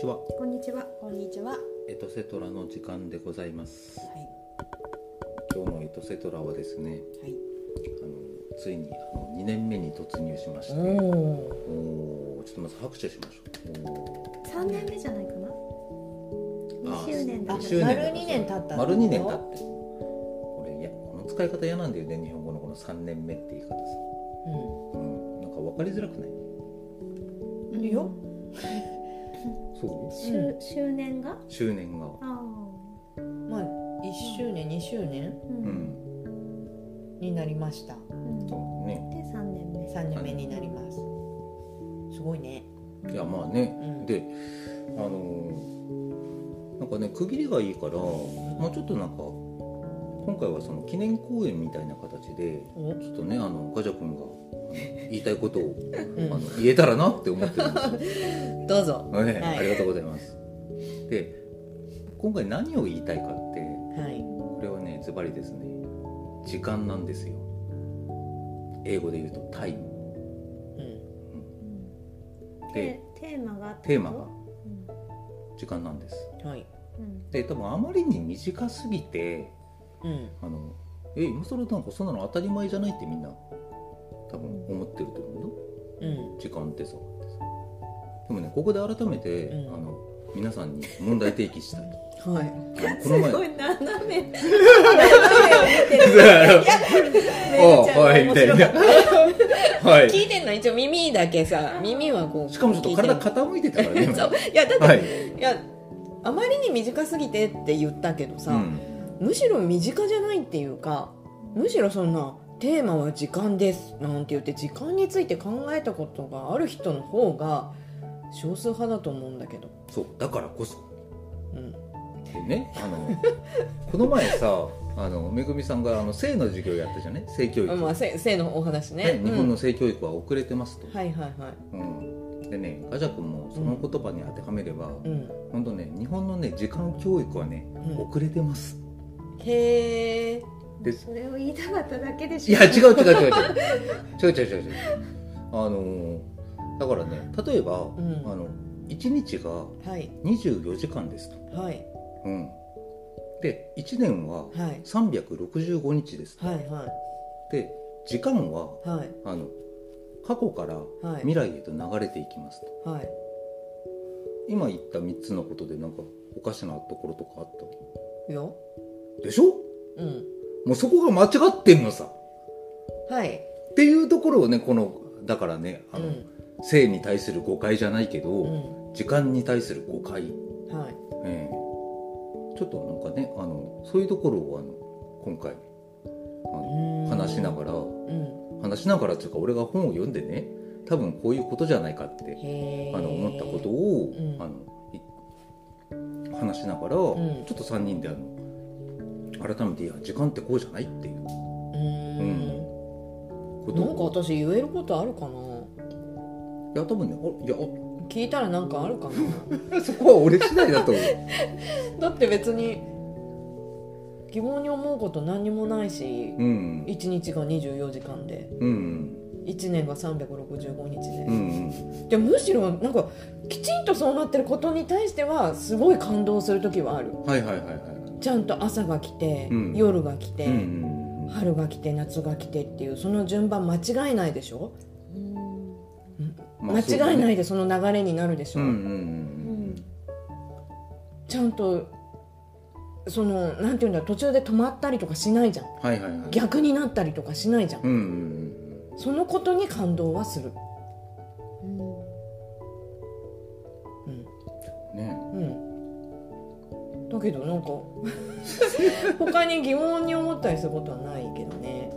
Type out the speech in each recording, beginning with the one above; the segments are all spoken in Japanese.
ちは。こんにちは。こんにちは。はエトセトラの時間でございます。い。今日のエトセトラはですね、はい。あのついにあの2年目に突入しまして、おおーちょっとまず拍手しましょう。お三年目じゃないかな？あ二周年だ丸2年経ったの丸2年経って。これいやこの使い方嫌なんだよね日本語のこの3年目って言い方さ。うん、なんか分かりづらくない？うん。いいよ。そ周周年が？う？周年が。ああ。まあ1周年2周年？う。うんん。になりました。うんそうね。で三年目。3年目になります。すごいね。いやまあね。うん。であのーなんかね区切りがいいから、まあ、ちょっとなんか今回はその記念公演みたいな形でおちょっとねあのガジャ君が言いたいことを、うんあの言えたらなって思ってるんですよ、どうぞ。ねはいありがとうございますで今回何を言いたいかってはい。これはねズバリですね時間なんですよ英語で言うとタイムうん。でテテーマが。テーマがうん時間なんですはい。うん。で多分あまりに短すぎてうん。あのえ今更なんかそんなの当たり前じゃないってみんな多分思ってると思うよ。うん。時間ってさでもねここで改めて、うん。あの皆さんに問題提起したい。はい。この前。すごい斜め。斜めを見ておうはい。みたいなはい。聞いてんの一応耳だけさ、耳はこう。しかもちょっと体聞傾いてたからねそう。いや、だって、はい、いや、あまりに短すぎてって言ったけどさ、うん、むしろ身近じゃないっていうかむしろそんなテーマは時間です。なんて言って時間について考えたことがある人の方が少数派だと思うんだけど、そうだからこそ。うん、でねあの この前さあのめぐみさんがあの性の授業やったじゃね性教育、まあせ性のお話ね。ね、日本うん。の性教育は遅れてますと、はいはいはい。うん、でねガジャ君もその言葉に当てはめれば、うん。本当ね日本のね時間教育はね、うん。遅れてます。へえでそれを言いたかっただけでしょ。いや違う違う違う違う。違う違う違う。違うあのだからね例えば、うん、あの1日が24時間ですと、はい。うん、で1年は365日ですと、はいはい、で時間は、はい、あの過去から未来へと流れていきますと、はい、今言った3つのことでなんかおかしなところとかあった？いや。でしょ？うん。もうそこが間違ってんのさ。はい。っていうところをねこのだからねあの、うん。性に対する誤解じゃないけど、うん。時間に対する誤解、はい。ええ。ちょっとなんかねあのそういうところをあの今回あのうん。話しながらうん。話しながらっていうか俺が本を読んでね多分こういうことじゃないかってあの思ったことを、うん。あのい話しながら、ん。ちょっと3人であの改めていや時間ってこうじゃないっていう。ううん。なんかを私言えることあるかな？いや多分ねあいや聞いたらなんかあるか そこは俺次第だと思う。だって別に疑問に思うこと何にもないしうん。1日が24時間で。うん。1年が365日で、うんうん。でむしろなんかきちんとそうなってることに対してはすごい感動する時はある。はいはいはいはいちゃんと朝が来て、うん。夜が来て、うんうん春が来て夏が来てっていうその順番間違いないでしょ、まあそうだね。間違いないでその流れになるでしょ、うんうんうんちゃんとそのなんていうんだ途中で止まったりとかしないじゃん。はいはいはい。逆になったりとかしないじゃん、うんうんそのことに感動はする。うんうんうん。ね。うんだけどなんか他に疑問に思ったりすることはないけどね。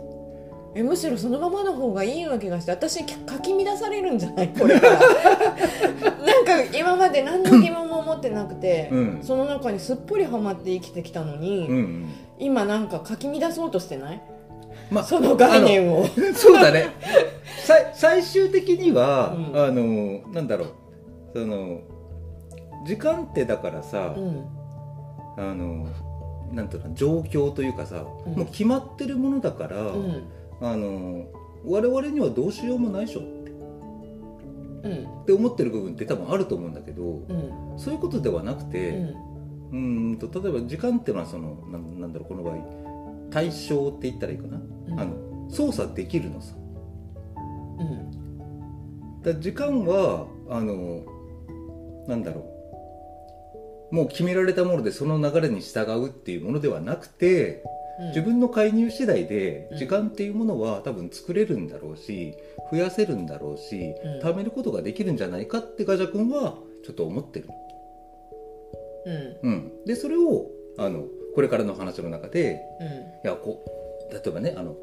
えむしろそのままの方がいいような気がして私かき乱されるんじゃない？これから。なんか今まで何の疑問も持ってなくて、うん。その中にすっぽりはまって生きてきたのに、うんうん。今なんかかき乱そうとしてない？まあその概念を。そうだね。さ最終的には、うん。あのなんだろう。その時間ってだからさ、うんあのなんていうの状況というかさ、うん。もう決まってるものだから、うん。あの我々にはどうしようもないでしょって。うん。って思ってる部分って多分あると思うんだけどうん。そういうことではなくうて、ん。うーんと例えば時間っていうのはそのなんなんだろうこの場合対象って言ったらいいかな、うん。あの操作できるのさ。うん。だ時間はあのなんだろうもう決められたものでその流れに従うっていうものではなくてうん。自分の介入次第でうん。時間っていうものは多分作れるんだろうし増やせるんだろうしうん。貯めることができるんじゃないかってガジャ君はちょっと思ってる、うん。うん、でそれをあのこれからの話の中でうん。いやこう例えばねあの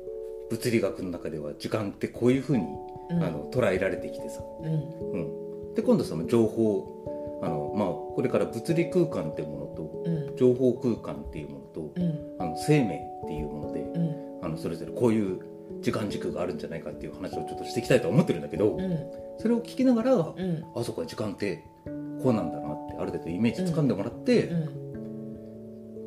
物理学の中では時間ってこういうふうに、うん。あの捉えられてきてさ、うん。うん、で今度その情報あの、まあ、これから物理空間っていうものとうん。情報空間っていうものとうん。あの生命っていうものでうん。あのそれぞれこういう時間軸があるんじゃないかっていう話をちょっとしていきたいとは思ってるんだけど、うん。それを聞きながら、うん。あそこは時間ってこうなんだなってある程度イメージ掴んでもらって、う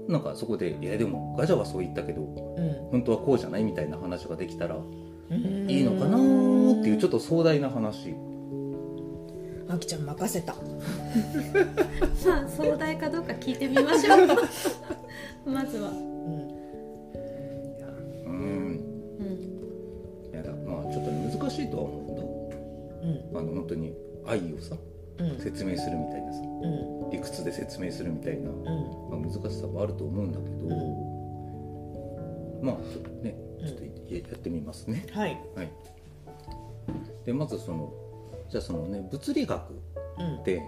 ん。なんかそこで「いやでもガジャはそう言ったけどうん。本当はこうじゃない?」みたいな話ができたらうん。いいのかなーっていうちょっと壮大な話あきちゃん任せた。まあ壮大かどうか聞いてみましょう。まずは。うん。うんうん。いやだまあちょっとね難しいとは思うんだうん。あの本当に愛をさうん。説明するみたいなさうん。理屈で説明するみたいな、うん。まあ、難しさはあると思うんだけど、まあちょっとねちょっとややってみますね、はい。はい。でまずそのじゃあそのね物理学うん。で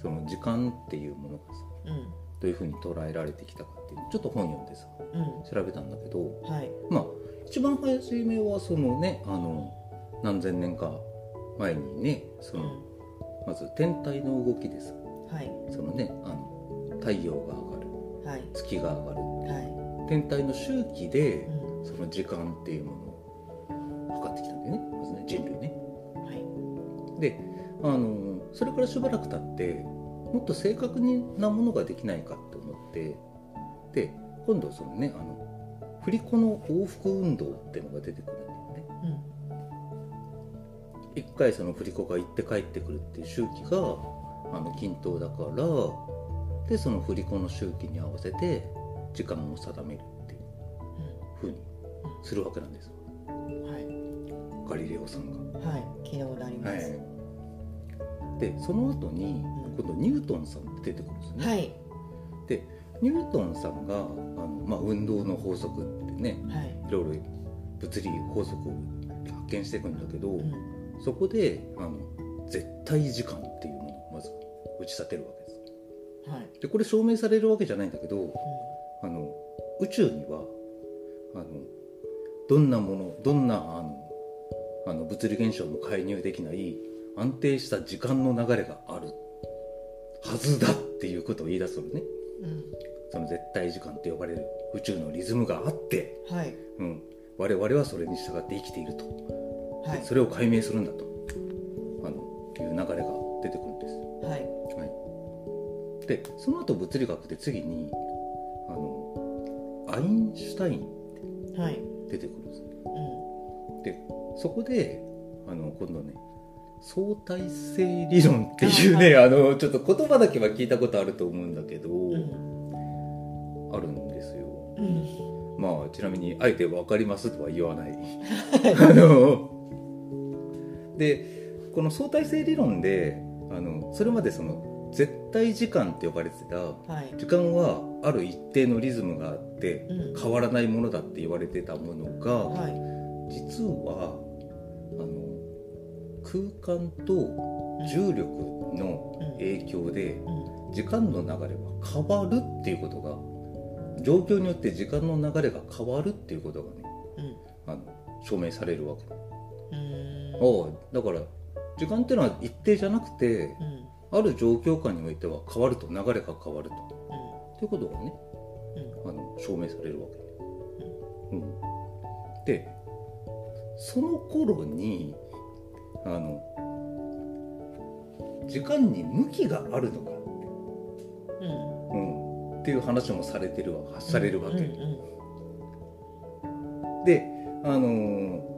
その時間っていうものがさうん。どういうふうに捉えられてきたかっていうちょっと本読んでさうん。調べたんだけどはい。まあ一番初めはそのねあの何千年か前にねそうのん。まず天体の動きでさはい。そのねあの太陽が上がるはい。月が上がるは天体の周期でその時間っていうものを測ってきたんだよねまずね人類ね。はいであのそれからしばらく経ってもっと正確なものができないかと思ってで今度そのねあの振り子の往復運動っていうのが出てくるんだよね。うん。一回その振り子が行って帰ってくるっていう周期があの均等だからでその振り子の周期に合わせて時間を定めるっていうふうにするわけなんですよ。うん。はガリレオさんが。いはい聞いたことあります。でその後にうん。今度ニュートンさんって出てくるんですね。はい。でニュートンさんがあの、まあ、運動の法則ってねはい。いろいろ物理法則を発見していくんだけど、うん。そこであの絶対時間っていうものをまず打ち立てるわけです。はい。でこれ証明されるわけじゃないんだけどうあの宇宙にはあのどんなものどんなあのあの物理現象も介入できない安定した時間の流れがあるはずだっていうことを言い出すのね。んうん。その絶対時間と呼ばれる宇宙のリズムがあって、はい。うん、我々はそれに従って生きていると、はい。それを解明するんだと。あのいう流れが出てくるんです。はい。はい、でその後物理学で次にあのアインシュタインはい。出てくるんです。ねうん。でそこであの今度ね相対性理論っていうねあのちょっと言葉だけは聞いたことあると思うんだけど、うん。あるんですよ。うん。まあちなみにあえて分かりますとは言わない。あのでこの相対性理論であのそれまでその絶対時間って呼ばれてたはい。時間はある一定のリズムがあってうん。変わらないものだって言われてたものが、はい。実はあの空間と重力の影響でうん。時間の流れは変わるっていうことが状況によって時間の流れが変わるっていうことがねうん。あの証明されるわけ、うん。ああだから時間っていうのは一定じゃなくてうん。ある状況下においては変わると流れが変わると。ということがねうん。あの証明されるわけ、うん、でその頃にあの時間に向きがあるのか、うん。うん、っていう話もされてるわされるわけ、であのー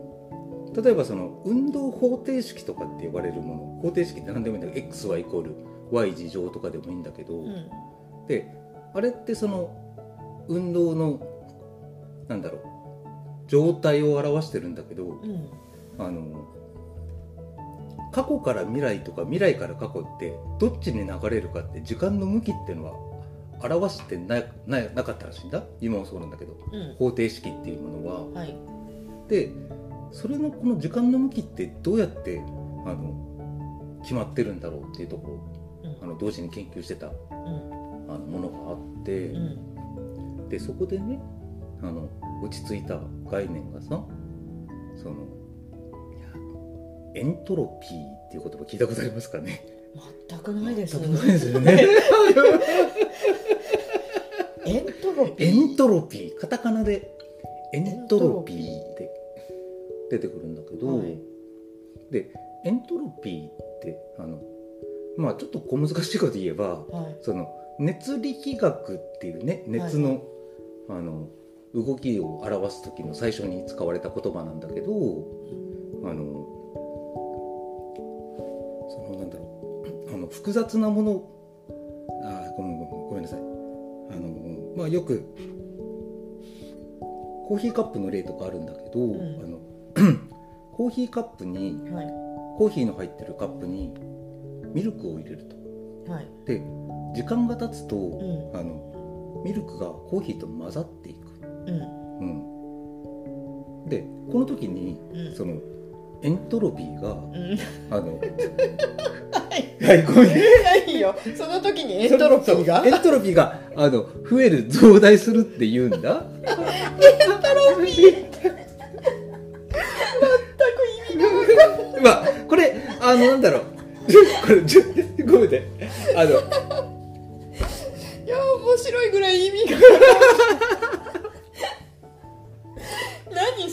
例えばその運動方程式とかって呼ばれるもの。方程式って何でもいいんだけど x はイコール y 事乗とかでもいいんだけど、うん。であれってその運動のなんだろう状態を表してるんだけどうん。あの過去から未来とか未来から過去ってどっちに流れるかって時間の向きっていうのは表してなななかったらしいんだ。今もそうなんだけどうん。方程式っていうものは。はい。でそれのこの時間の向きってどうやってあの決まってるんだろうっていうところうん。あの同時に研究してたうん。あのものがあって、うん。でそこでねあの落ち着いた概念がさそのエントロピーっていう言葉聞いたことありますかね？全くないです全くないですよね。エントロピエーントロピー。カタカナでエントロピー。って出てくるんだけど、はい。でエントロピーってあのまあちょっと小難しいこと言えばはい。その熱力学っていうね熱の,、あの動きを表す時の最初に使われた言葉なんだけどあのそのなんだろう。あの複雑なものあーごめんごめんごめんなさい。あのまあよくコーヒーカップの例とかあるんだけど、ん。あの コーヒーカップにはい。コーヒーの入ってるカップにミルクを入れると。はい。で時間が経つと、ん。あのミルクがコーヒーと混ざっていく、うん。うん、でこの時にうん。そのエントロピーがうん。あの はい。ごめん。ないよ？その時にエントロピーが？エントロピーがあの増える増大するって言うんだ。全く意味が まあこれあのなんだろう。これ ごめんね。あの。いや面白いぐらい意味が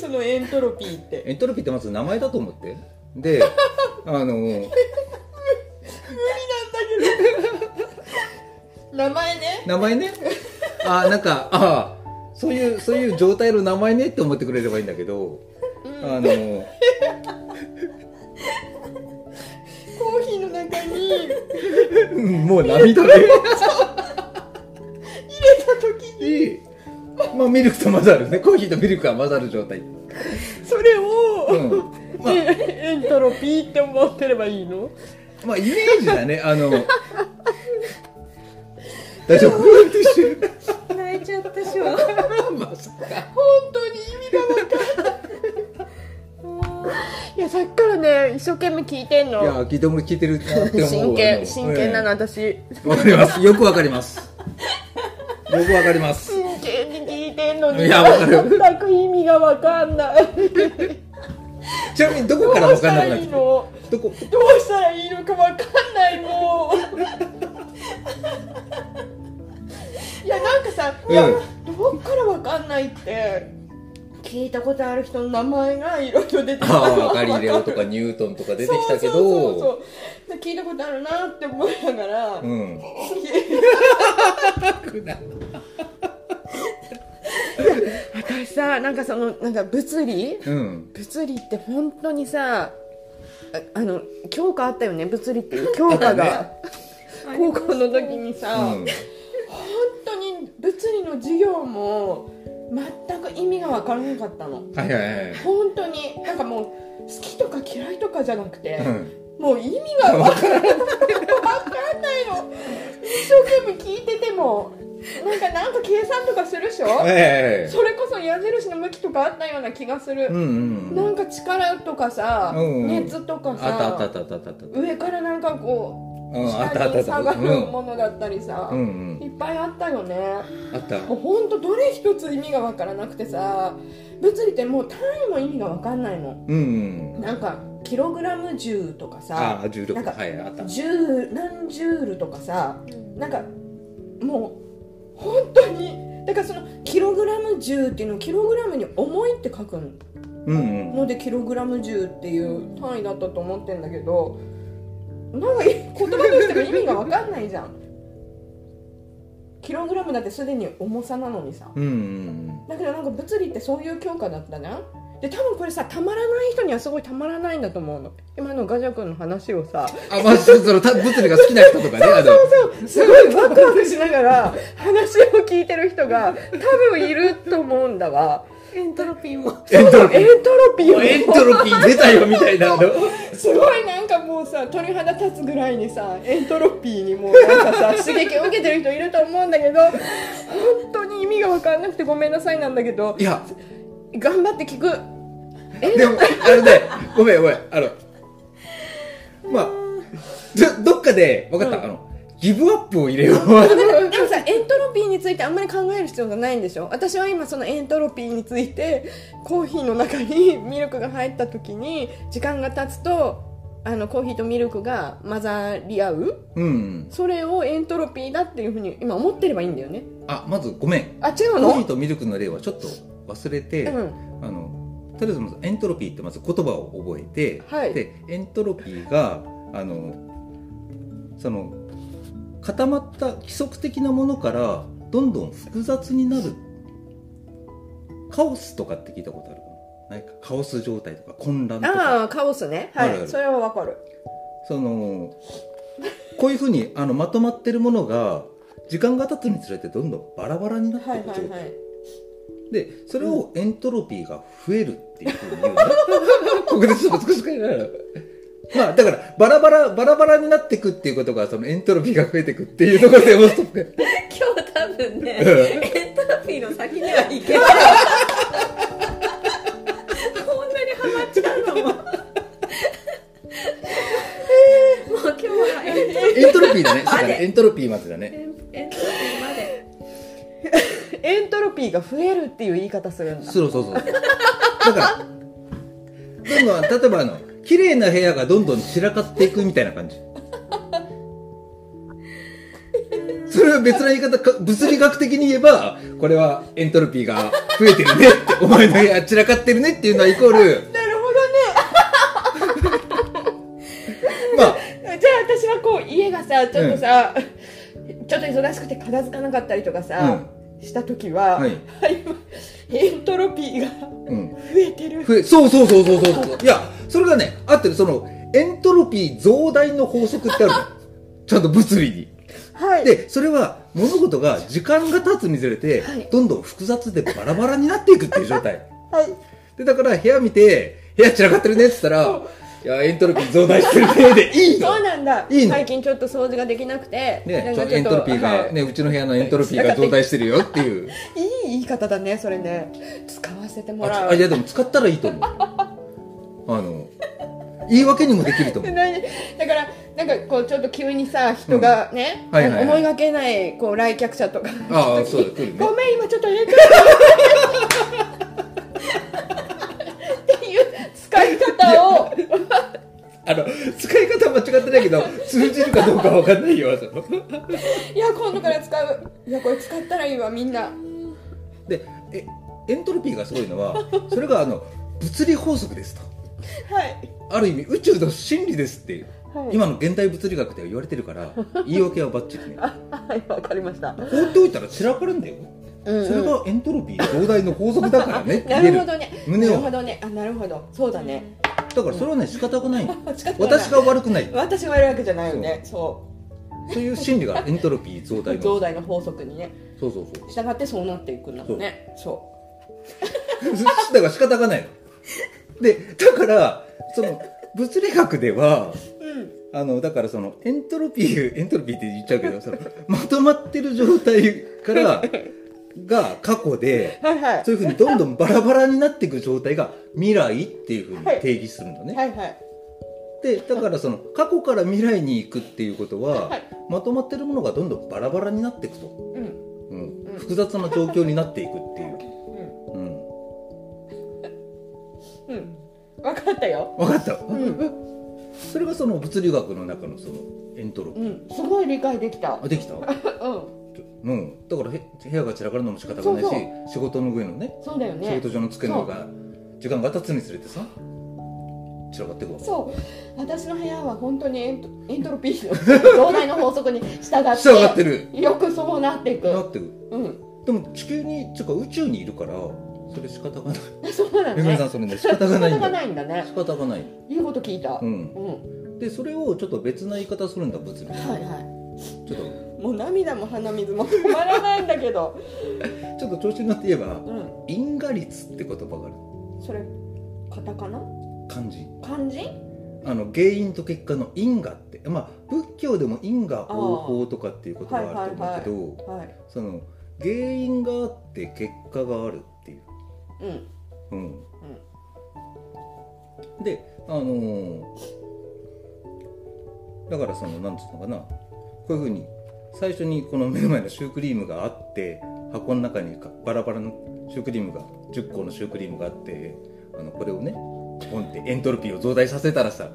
そのエントロピーって。エントロピーってまず名前だと思って。で あの名前ね。名前ね？あなんかあそういうそういう状態の名前ねって思ってくれればいいんだけど、あのコーヒーの中に。うんもう涙で。入れた時にまあミルクと混ざるね。コーヒーとミルクが混ざる状態。それを、うん。まあ。えエントロピーって思ってればいいの？まあイメージだね。あの大丈夫？泣いちゃったしょまさか本当に意味が分かんないいやさっきからね一生懸命聞いてんいやの聞いても聞いてるなって思う真剣真剣なのわ私かります。よくわかりますよくわかります。真剣に聞いてんのに。いやわかる。全く意味が分かんない。ちなみにどこからわかんなくなった？いいの？どこ？どうしたらいいのか分かんないもう。いやなんかさ、いやうんどっから分かんないって聞いたことある人の名前がいろいろ出てきたああガリレオとかニュートンとか出てきたけど。そうそう聞いたことあるなって思いながら、うん。私さなんかそのなんか物理？うん。物理って本当にさああの教科あったよね。物理っていう教科が、高校の時にさ、うん。本当に物理の授業も全く意味が分からなかったの。はいはいはい。本当になんかもう好きとか嫌いとかじゃなくて、うん。もう意味が分からない分かんないの。一生懸命聞いててもなんかなんか計算とかするでしょ、ええそれこそ矢印の向きとかあったような気がする、うんうんなんか力とかさ、うんうん。熱とかさ上からなんかこううんあったあったあった。下に下がるうんものだったりさ、いっぱいあったよね。あった。もうほんとどれ一つ意味がわからなくてさ物理ってもう単位も意味がわかんないの。うんうん。なんかキログラム重とかさあか。はいあった。10何ジュールとかさなんかもう本当にだからそのキログラム重っていうのをキログラムに重いって書くうんうん。のでキログラム重っていう単位だったと思ってんだけどなんか言葉としても意味が分かんないじゃん。キログラムだってすでに重さなのにさ。うんうんだけどなんか物理ってそういう教科だったじゃん。で多分これさたまらない人にはすごいたまらないんだと思うの。今のガジャ君の話をさ。あまあそのた物理が好きな人とかねあの そうすごいワクワクしながら話を聞いてる人が多分いると思うんだわエントロピーも。エントロピー。エントロピーをエントロピー出たよみたいなすごいなんかもうさ鳥肌立つぐらいにさエントロピーにもうなんかさ刺激を受けてる人いると思うんだけど本当に意味が分かんなくてごめんなさいなんだけどいや。頑張って聞く。でもあのねごめんごめんあのまあどどっかで分かった、うん。あのギブアップを入れよう。でもさエントロピーについてあんまり考える必要がないんでしょ？私は今そのエントロピーについてコーヒーの中にミルクが入った時に時間が経つとあのコーヒーとミルクが混ざり合う？うん。それをエントロピーだっていうふうに今思ってればいいんだよね。あまずごめん。あ違うコのーヒーとミルクの例はちょっと忘れて、うん。あのとりあえずまずエントロピーってまず言葉を覚えて、はい。でエントロピーがあのその固まった規則的なものからどんどん複雑になるカオスとかって聞いたことある？かなないか？カオス状態とか混乱とか？ああカオスね。はい。それはわかる。そのこういうふうにあのまとまってるものが時間が経つにつれてどんどんバラバラになってはいいく状態、はいはいでそれをエントロピーが増えるっていうふうに言うのここでちょっと少し変えながらまあだからバラバラバラバラになっていくっていうことがそのエントロピーが増えていくっていうところでも今日多分ねうん。エントロピーの先にはいけない。こんなにハマっちゃうのも。もう今日はエントロエントロピーだね。だね。エントロピーまでだね。エントロピーまで。エントロピーが増えるっていう言い方するんだ。そうそうそう。だからどんどん例えばあの綺麗な部屋がどんどん散らかっていくみたいな感じ。それは別な言い方か物理学的に言えばこれはエントロピーが増えてるねって お前の部屋散らかってるねっていうのはイコール。なるまあほどね。じゃあ私はこう家がさちょっとさ、ちょっと忙しくて片付かなかったりとかさ、した時は、はい。今エントロピーがうん増えてる増えそうそうそうそうそう。いやそれがね合ってる。そのエントロピー増大の法則ってあるの。ちゃんと物理に。はい。でそれは物事が時間が経つにつれて、はい。どんどん複雑でバラバラになっていくっていう状態。はい。でだから部屋見て部屋散らかってるねって言ったらいやエントロピー増大してるねでいいの。そうなんだ。いいの。最近ちょっと掃除ができなくて。ねちょっとエントロピーが、はい。ねうちの部屋のエントロピーが増大してるよっていう。いい言い方だねそれね。使わせてもらう。ああいやでも使ったらいいと思う。あの言い訳にもできると思でう。何？だからなんかこうちょっと急にさ人がね、うん。はいはいはい。思いがけないこう来客者とか。ああそうだ来るね。ごめん今ちょっとエン間違ってないけど通じるかどうかわかんないよその。いや今度から使う。いやこれ使ったらいいわみんな。でえエントロピーがすごいのはそれがあの物理法則ですと。はい。ある意味宇宙の真理ですっていう、はい。今の現代物理学では言われてるから言い訳はバッチリね。あ はいわかりました。放っておいたら散らかるんだよ、うんうん。それがエントロピー増大の法則だからねなるほどね。胸を。なるほどね。あなるほど。そうだねだからそれはね 仕方がない。私が悪くない。私がやるわけじゃないよね。そそう。いう心理がエントロピー増大うの。増大の法則にね。そうそうそう。従ってそうなっていくんだもんね。そ だから仕方がないの。でだからその物理学ではううん。あのだからそのエントロピーエントロピーって言っちゃうけどそのまとまってる状態からが過去ではいはい。そういうふうにどんどんバラバラになっていく状態が未来っていうふうに定義するのね、はいはい。でだからその過去から未来に行くっていうことは、はい。まとまってるものがどんどんバラバラになっていくと、うん。うん。うん。複雑な状況になっていくっていう、うん、うん。うん。分かったよ。分かった、うん。それがその物理学の中のそのエントロピー、うん。すごい理解できた。あできた？うんうん、だからへ部屋が散らかるのも仕方がないし仕事の上のねそうだよね。仕事上の机の上が時間が経つにつれてさ散らかっていくわそう。私の部屋は本当にエントエントロピーの増大の法則に従って従ってる。よくそうなっていく。なってる。うん。でも地球にちゅうか宇宙にいるからそれ仕方がない。あ そうだね。めぐみさんそれね仕方がないん仕方がだないんだね。仕方がない。いいこと聞いた。ううん。んでそれをちょっと別な言い方するんだ物理ではいはちょっといもう涙も鼻水も止まらないんだけど。ちょっと調子に乗って言えばうん。因果率って言葉がある。それカタカナ？漢字。漢字？あの原因と結果の因果ってまあ仏教でも因果応報とかっていうことがあると思うけど、はいその原因があって結果があるっていう、うん。うん。であのーだからそのなんつうのかな。こういうふうに最初にこの目の前のシュークリームがあって箱の中にかバラバラのシュークリームが10個のシュークリームがあってあのこれをねポンってエントロピーを増大させたらさ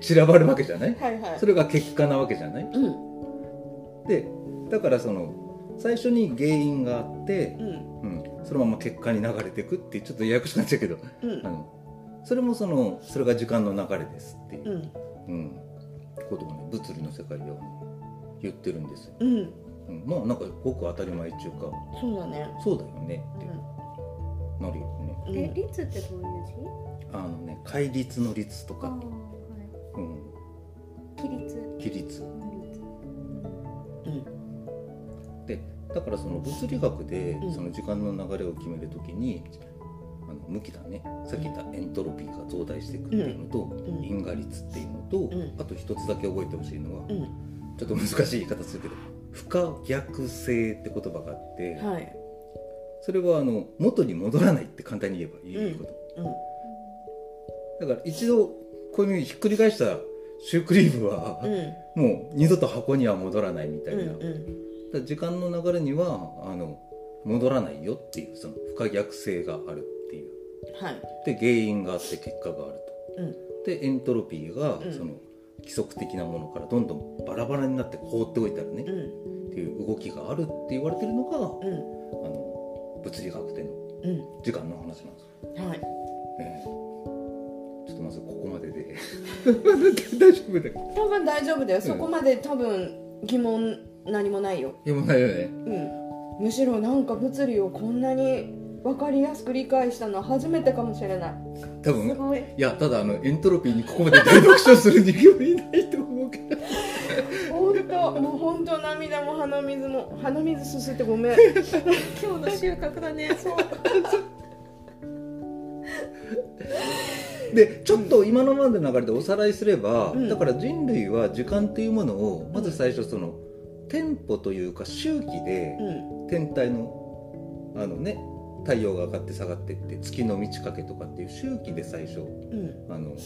散らばるわけじゃない？はいはい。それが結果なわけじゃない？うん。でだからその最初に原因があって、うん。うん、そのまま結果に流れていくってちょっとややこしくなっちゃうけどうん。あのそれもそのそれが時間の流れですっていう。う、ん。うん。ことをね物理の世界では、ね、言ってるんですよ、うん。うん、まあなんかごく当たり前っていうかそうだね。そうだよねってなるよね。うん。え率ってどういう字？あのね戒律の律とか、はうん、い規律。規律。うん。でだからその物理学でうん。その時間の流れを決めるときに、あの向きだね。さっき言ったエントロピーが増大していくっていうのと、ん。因果率っていうのと、ん。あと一つだけ覚えてほしいのは、うんちょっと難しい言い方するけど不可逆性って言葉があって、はい。それはあの元に戻らないって簡単に言えばいいこと、うんだから一度こういうふうにひっくり返したシュークリームは、うん。もう二度と箱には戻らないみたいな、うんだから時間の流れにはあの戻らないよっていうその不可逆性があるっていう。はい。で原因があって結果があるうん。とでエントロピーがうん。その規則的なものからどんどんバラバラになって放っておいたらね、うん。っていう動きがあるって言われてるのがあうん。の物理学でのうん。時間の話なんですよ、はい。ええ。ちょっとまずここまでで。大丈夫だよ。多分大丈夫だよ。そこまで多分疑問何もないよ。いやもうないよね。うん。むしろなんか物理をこんなに分かりやすく理解したのは初めてかもしれない。多分すごい。いやただあのエントロピーにここまで大読書する人間はいないと思うけど。本当もう本当涙も鼻水も鼻水すすってごめん。今日の収穫だね。そう。でちょっと今のまでの流れでおさらいすれば、うん。だから人類は時間というものをまず最初そのテンポというか周期でうん。天体のあのね太陽が上がって下がってって月の満ち欠けとかっていう周期で最初うん。あの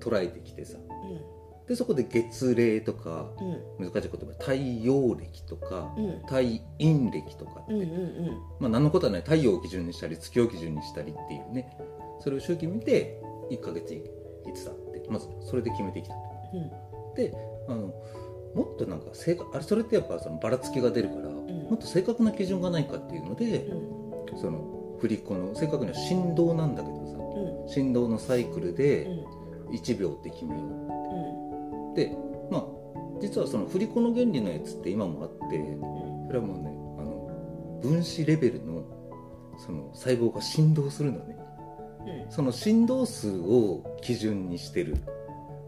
捉えてきてさ。でそこで月齢とかうん。難しい言葉太陽暦とかうん。太陰暦とかって、うんうんうん。まあ何のことはない太陽を基準にしたり月を基準にしたりっていうね。それを周期見て1ヶ月いつだってまずそれで決めてきたであのもっとなんか正確あれそれってやっぱそのばらつきが出るから、ん。もっと正確な基準がないかっていうので、うんその振り子の正確には振動なんだけどうん。さ振動のサイクルでうん。1秒って決めよう。ん。うでまあ実はその振り子の原理のやつって今もあってそれはもうねあの分子レベルのその細胞が振動するのね。うん。その振動数を基準にしてる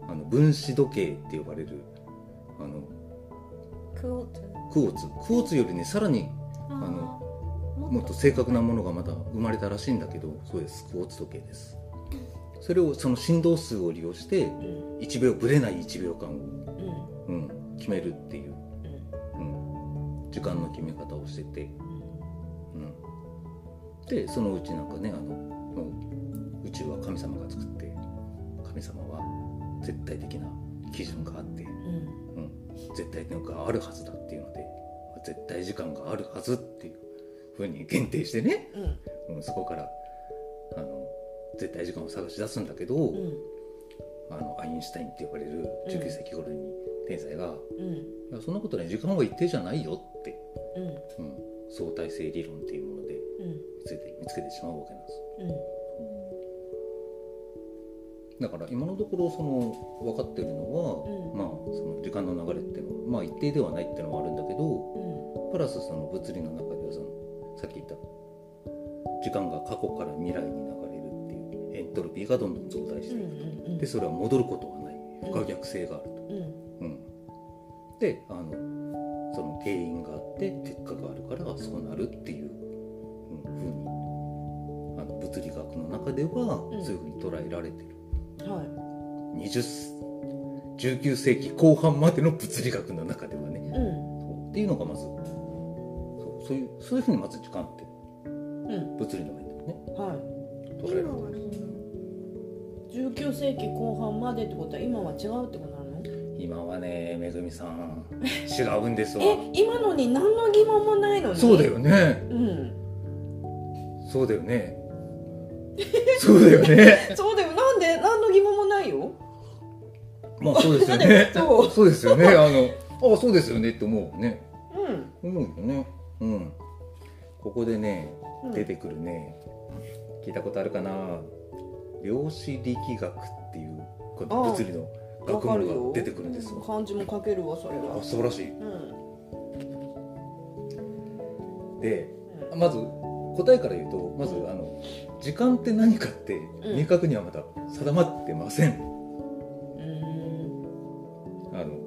あの分子時計って呼ばれるあのクォーツ？クォーツ。クォーツよりねさらにあののもっと正確なものがまだ生まれたらしいんだけどそうですクォーツ時計です。それをその振動数を利用してうん。1秒ぶれない1秒間を、うん。うん、決めるっていう、うん、時間の決め方をしてて、うん、でそのうちなんかねあの宇宙は神様が作って神様は絶対的な基準があって、うん。うん、絶対なんかあるはずだっていうので絶対時間があるはずっていうふうに限定してね、うん。うん、そこからあの絶対時間を探し出すんだけど、うん。あのアインシュタインって呼ばれる19世紀頃に天才が、うん。いやそんなことね時間は一定じゃないよって、うん。うん、相対性理論っていうものでうん。見つけて見つけてしまうわけなんです。うん。だから今のところその分かってるのは、うん。まあその時間の流れっていうのはまあ一定ではないっていうのはあるんだけどうん。プラスその物理の中さっき言った。時間が過去から未来に流れるっていうエントロピーがどんどん増大しうんていく、うんでそれは戻ることはない。不可逆性があると、うん。うん。であのその原因があって結果があるからそうなるっていう、うん、ふうにあの物理学の中ではうん。そういうふうに捉えられてる、は20 19世紀後半までの物理学の中ではね。いうん。っていうのがまずそういうそういうふうにまず時間ってうん。物理の面でもね。はい。捉えられる。19世紀後半までってことは今は違うってことなの？今はねめぐみさん 違うんですわ。え今のに何の疑問もないのに？そうだよね。うん。そうだよね。そうだよね。そうだよ。なんで何の疑問もないよ？まあそうですよね。そう？そうですよね。あのあそうですよねって思うね。うん。思うよねうん。ここでねうん。出てくるね、聞いたことあるかな。量子力学っていう物理のわ学問が出てくるんですよ。漢字も書けるわそれは。あ素晴らしい。うん。でまず答えから言うとまずあの時間って何かってうん。明確にはまだ定まってません。あの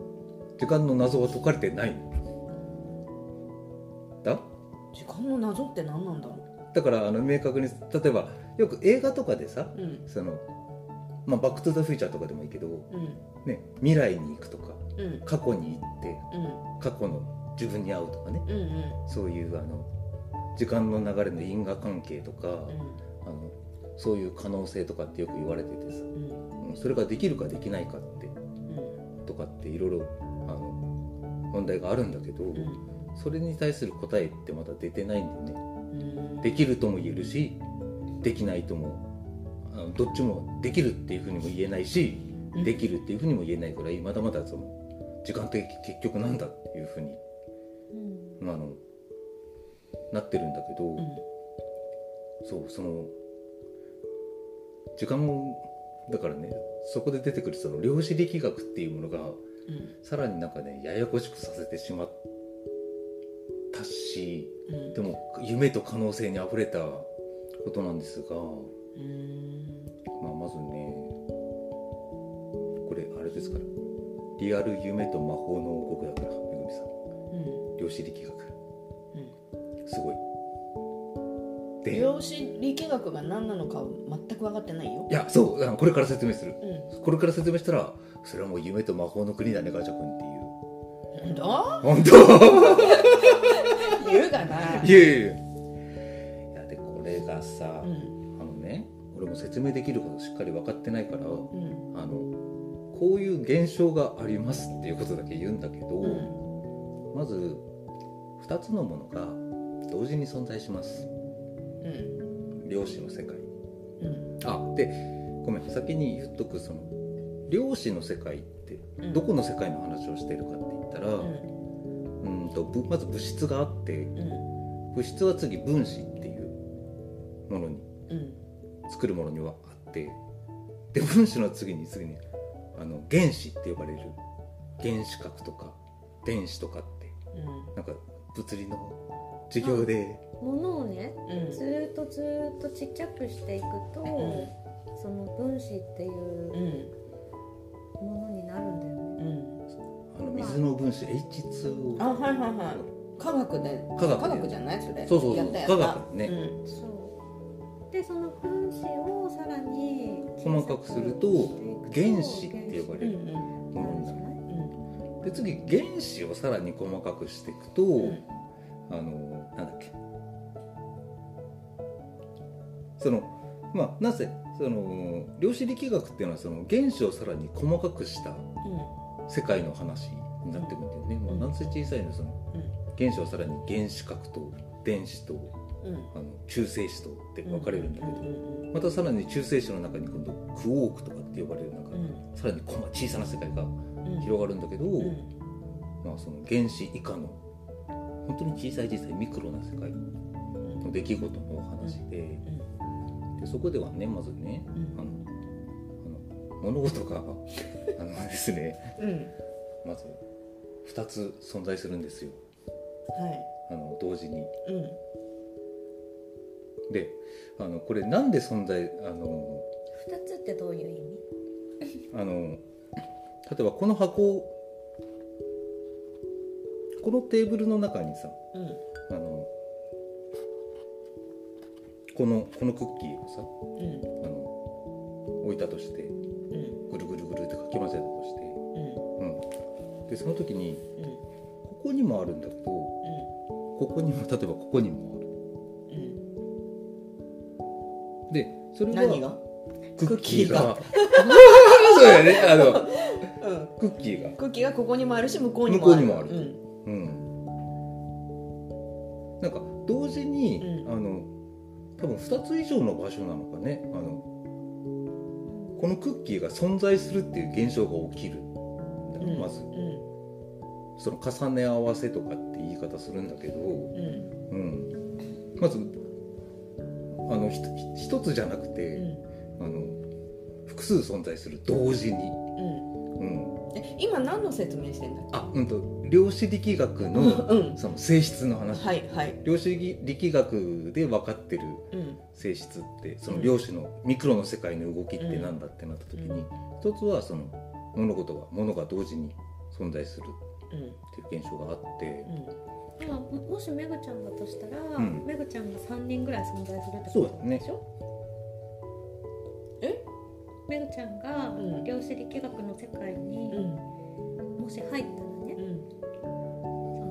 時間の謎は解かれてないだ時間の謎って何なんだろだからあの明確に例えばよく映画とかでさううん。その、まあ、バック・トゥ・ザ・フューチャーとかでもいいけど、うん。ね、未来に行くとかうん。過去に行ってうん。過去の自分に会うとかね。うんうん。そういうあの時間の流れの因果関係とか、あのそういう可能性とかってよく言われててさ、うん。うんそれができるかできないかってうん。とかっていろいろあの問題があるんだけど、うんそれに対する答えってまだ出てないんだよね。うん。できるとも言えるしできないともあのどっちもできるっていうふうにも言えないし、うん。できるっていうふうにも言えないぐらいまだまだその時間って結局なんだっていうふうにうん。あのなってるんだけど、うん。そうその時間だからねそこで出てくるその量子力学っていうものがうん。さらになんかねややこしくさせてしまったしうん。でも夢と可能性にあふれたことなんですが、うん。まあ、まずねこれあれですから。リアル夢と魔法の王国だからめぐみさん。うん。量子力学。すごい。で量子力学が何なのか全く分かってないよ。いやそうこれから説明する。うこれから説明したらそれはもう夢と魔法の国だねガチャ君っていうんど本当？言うがな。いやいやいや。でこれがさ、うん。あのね俺も説明できることしっかり分かってないから、うん。あのこういう現象がありますっていうことだけ言うんだけど、うん。まず2つのものが同時に存在します。うん。量子の世界。うん。あでごめん先に言っとくその量子の世界ってうん。どこの世界の話をしてるかって言ったら、ううんとぶまず物質があって物質は次分子っていうものにうん。作るものにはあってで分子の次に次にあの原子って呼ばれる原子核とか電子とかってうん。なんか物理の授業で。ものをねうん。ずーっとずーっとちっちゃくしていくと、うん。その分子っていううん。ものになる水の分子 H2O あはいはいはい。科学で科学で。科学じゃないそれ。そうそうそう。やったやった。科学ね。うん。そう。でその分子をさらに細かくすると原子って呼ばれる。うんうん。ものになるうん。で次原子をさらに細かくしていくと、ん。あのなんだっけ。そのまあなぜその量子力学っていうのはその原子をさらに細かくした世界の話。になってくるんだよね、うん。まあ、なんせ小さいのその原子をさらに原子核と電子とあの中性子とって分かれるんだけど、うんまたさらに中性子の中に今度クォークとかって呼ばれるなんか、うん。さらに細小さな世界がうん。広がるんだけど、うん。まあ、その原子以下の本当に小さい小さいミクロな世界の出来事のお話で,、でそこではねまずねうん。あのあの物事があのですねうん。まず2つ存在するんですよ。はい。あの同時に。うん。であのこれなんで存在あの2つってどういう意味？あの例えばこの箱このテーブルの中にさうん。あのこのこのクッキーをさうん。あの置いたとしてうん。ぐるぐるぐるってかき混ぜたとして、でその時にうん。ここにもあるんだけどここにも例えばここにもある。うん。でそれはクッキーが。ク そうやね。あのうん。クッキーが。クッキーがここにもあるし向こうにもある。向こうにもある。うん。うん。なんか同時に、うん。あの多分2つ以上の場所なのかね。あのこのクッキーが存在するっていう現象が起きるようんまず。うん。その重ね合わせとかって言い方するんだけど、うん。うん、まずあの一つじゃなくうて、ん。あの複数存在する同時に、うん。今何の説明してんだっあうんと量子力学けのうん。その性質の話、はいはい。量子力学で分かってるうん。性質ってその量子のミクロの世界の動きってなんだってなった時に、うん。一つはその物事が物が同時に存在するうんっていう現象があって、まあももしめぐちゃんだとしたら、うん。めぐちゃんが3人ぐらい存在するってことでしょ？え？めぐちゃんがうん量子力学の世界にうん。もし入ったらね、うん。そ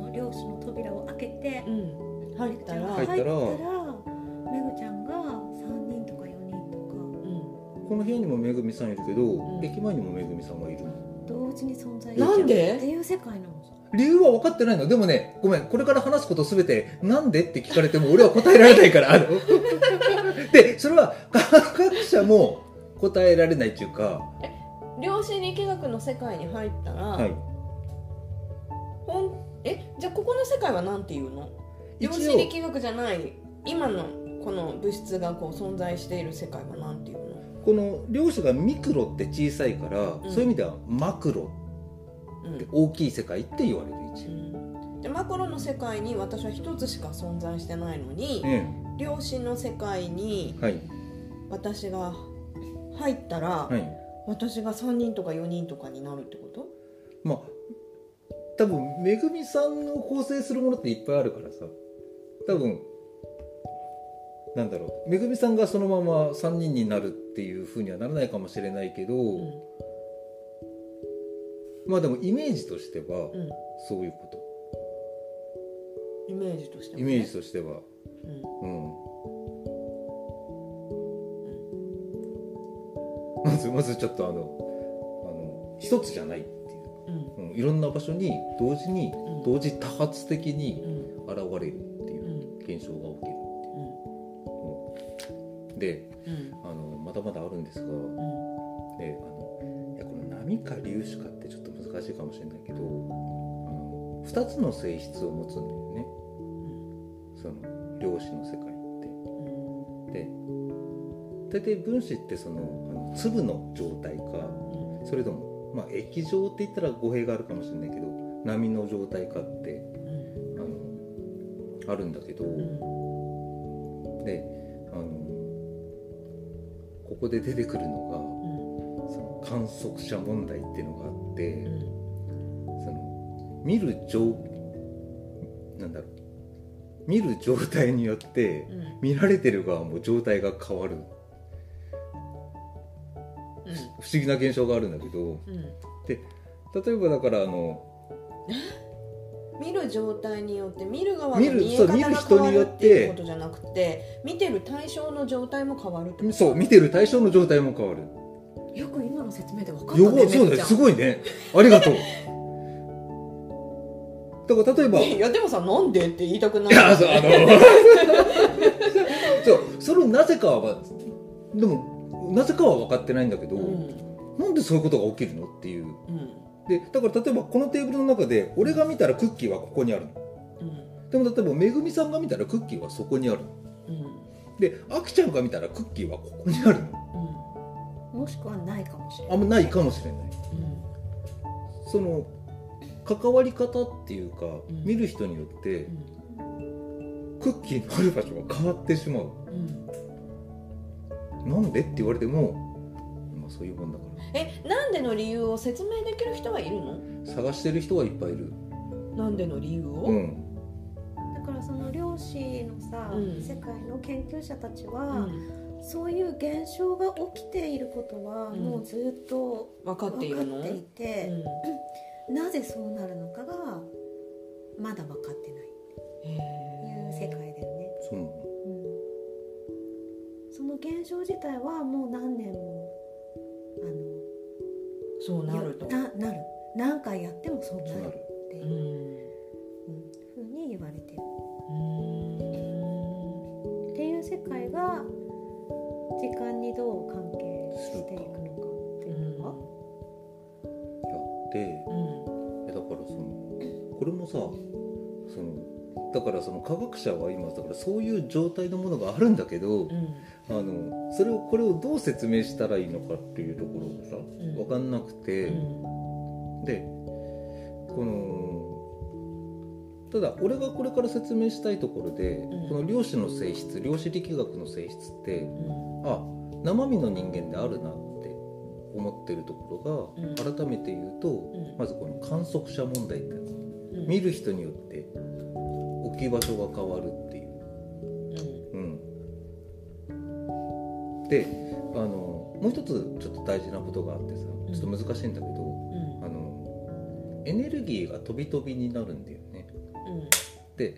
の量子の扉を開けて、うん。入ったら入ったらめぐちゃんこの部屋にもめぐみさんいるけど、ん。駅前にもめぐみさんがいる。か同時に存在なんで？っていう世界なの？さ理由は分かってないの？でもねごめんこれから話すことすべてなんでって聞かれても俺は答えられないから。あ のでそれは科学者も答えられないっていうか。量子力学の世界に入ったら、はい。ほんえじゃあここの世界は何て言うの？量子力学じゃない今のこの物質がこう存在している世界は何て言うの？この量子がミクロって小さいから、うん。そういう意味ではマクロうん。って大きい世界って言われる一応、でマクロの世界に私は一つしか存在してないのに、うん量子の世界にはい。私が入ったら、はい。私が3人とか4人とかになるってこと？まあ多分めぐみさんの構成するものっていっぱいあるからさ。多分なんだろう。めぐみさんがそのまま3人になるっていうふうにはならないかもしれないけど、うん。まあでもイメージとしてはうん。そういうこイメージとしてもね。とイメージとしては。うん。うん。まずまずちょっとあのあの一つじゃないっていう、うん。うん、いろんな場所に同時にうん。同時多発的にうん。現れるっていううん。現象が起きるでうん。あのまだまだあるんですがうん。であのいやこの波か粒子かってちょっと難しいかもしれないけどあの2つの性質を持つんだよね。その量子の世界って。で大体分子ってそのあの粒の状態かそれとも、まあ、液状って言ったら語弊があるかもしれないけど波の状態かってあのあるんだけど、でここで出てくるのがその観測者問題っていうのがあって、その見る状なんだろう見る状態によって見られてる側も状態が変わる。不思議な現象があるんだけど例えばだからあの見る状態によって見る側の見え方が変わ人によっるってていうことじゃなくて見てる対象の状態も変わるってことそう見てる対象の状態も変わる。よく今の説明で分かったねよそうだよすごいね。ありがとう。だから例えば いやでもさなんでって言いたくないいやそうあの そうそれをなぜかはでもなぜかは分かってないんだけど、うん。なんでそういうことが起きるのっていう。うんでだから例えばこのテーブルの中で俺が見たらクッキーはここにあるの。うん。でも例えばめぐみさんが見たらクッキーはそこにあるの。うん。であきちゃんが見たらクッキーはここにあるの。もしくはないかもしれない。あんまないかもしれない。うん。その関わり方っていうか、ん。見る人によってうん。クッキーのある場所が変わってしまう。うん。なんでって言われても、まあ、そういうもんだかえなんでの理由を説明できる人はいるの？ら探してる人はいっぱいいる。なんでの理由を、うん。だからその量子のさ、うん。世界の研究者たちうは、ん。そういう現象が起きていることはうん。もうずっと分かっているの？分かっていて、なぜそうなるのかがまだ分かってない。へっていう世界だよね、そうなの。うん、その現象自体はもう何年もそうなると。ななる。何回やってもそうなるっていう。う、んうん。ふうに言われてる。うん。っていう世界が時間にどう関係していくのかっていうのは、いやでうん。えだからそのこれもさそのだからその科学者は今だからそういう状態のものがあるんだけど、うん。あのそれをこれをどう説明したらいいのかっていうところがさ、ん。分かんなくて、うん。でこのただ俺がこれから説明したいところで、うん。この量子の性質量子力学の性質ってうん。あ生身の人間であるなって思ってるところうん。が、改めて言うと、ん。まずこの観測者問題って見る人によって置き場所が変わるっていう。うん。うん、であのもう一つちょっと大事なことがあってさちょっと難しいんだけど、うん。あのエネルギーが飛び飛びになるんだよね。で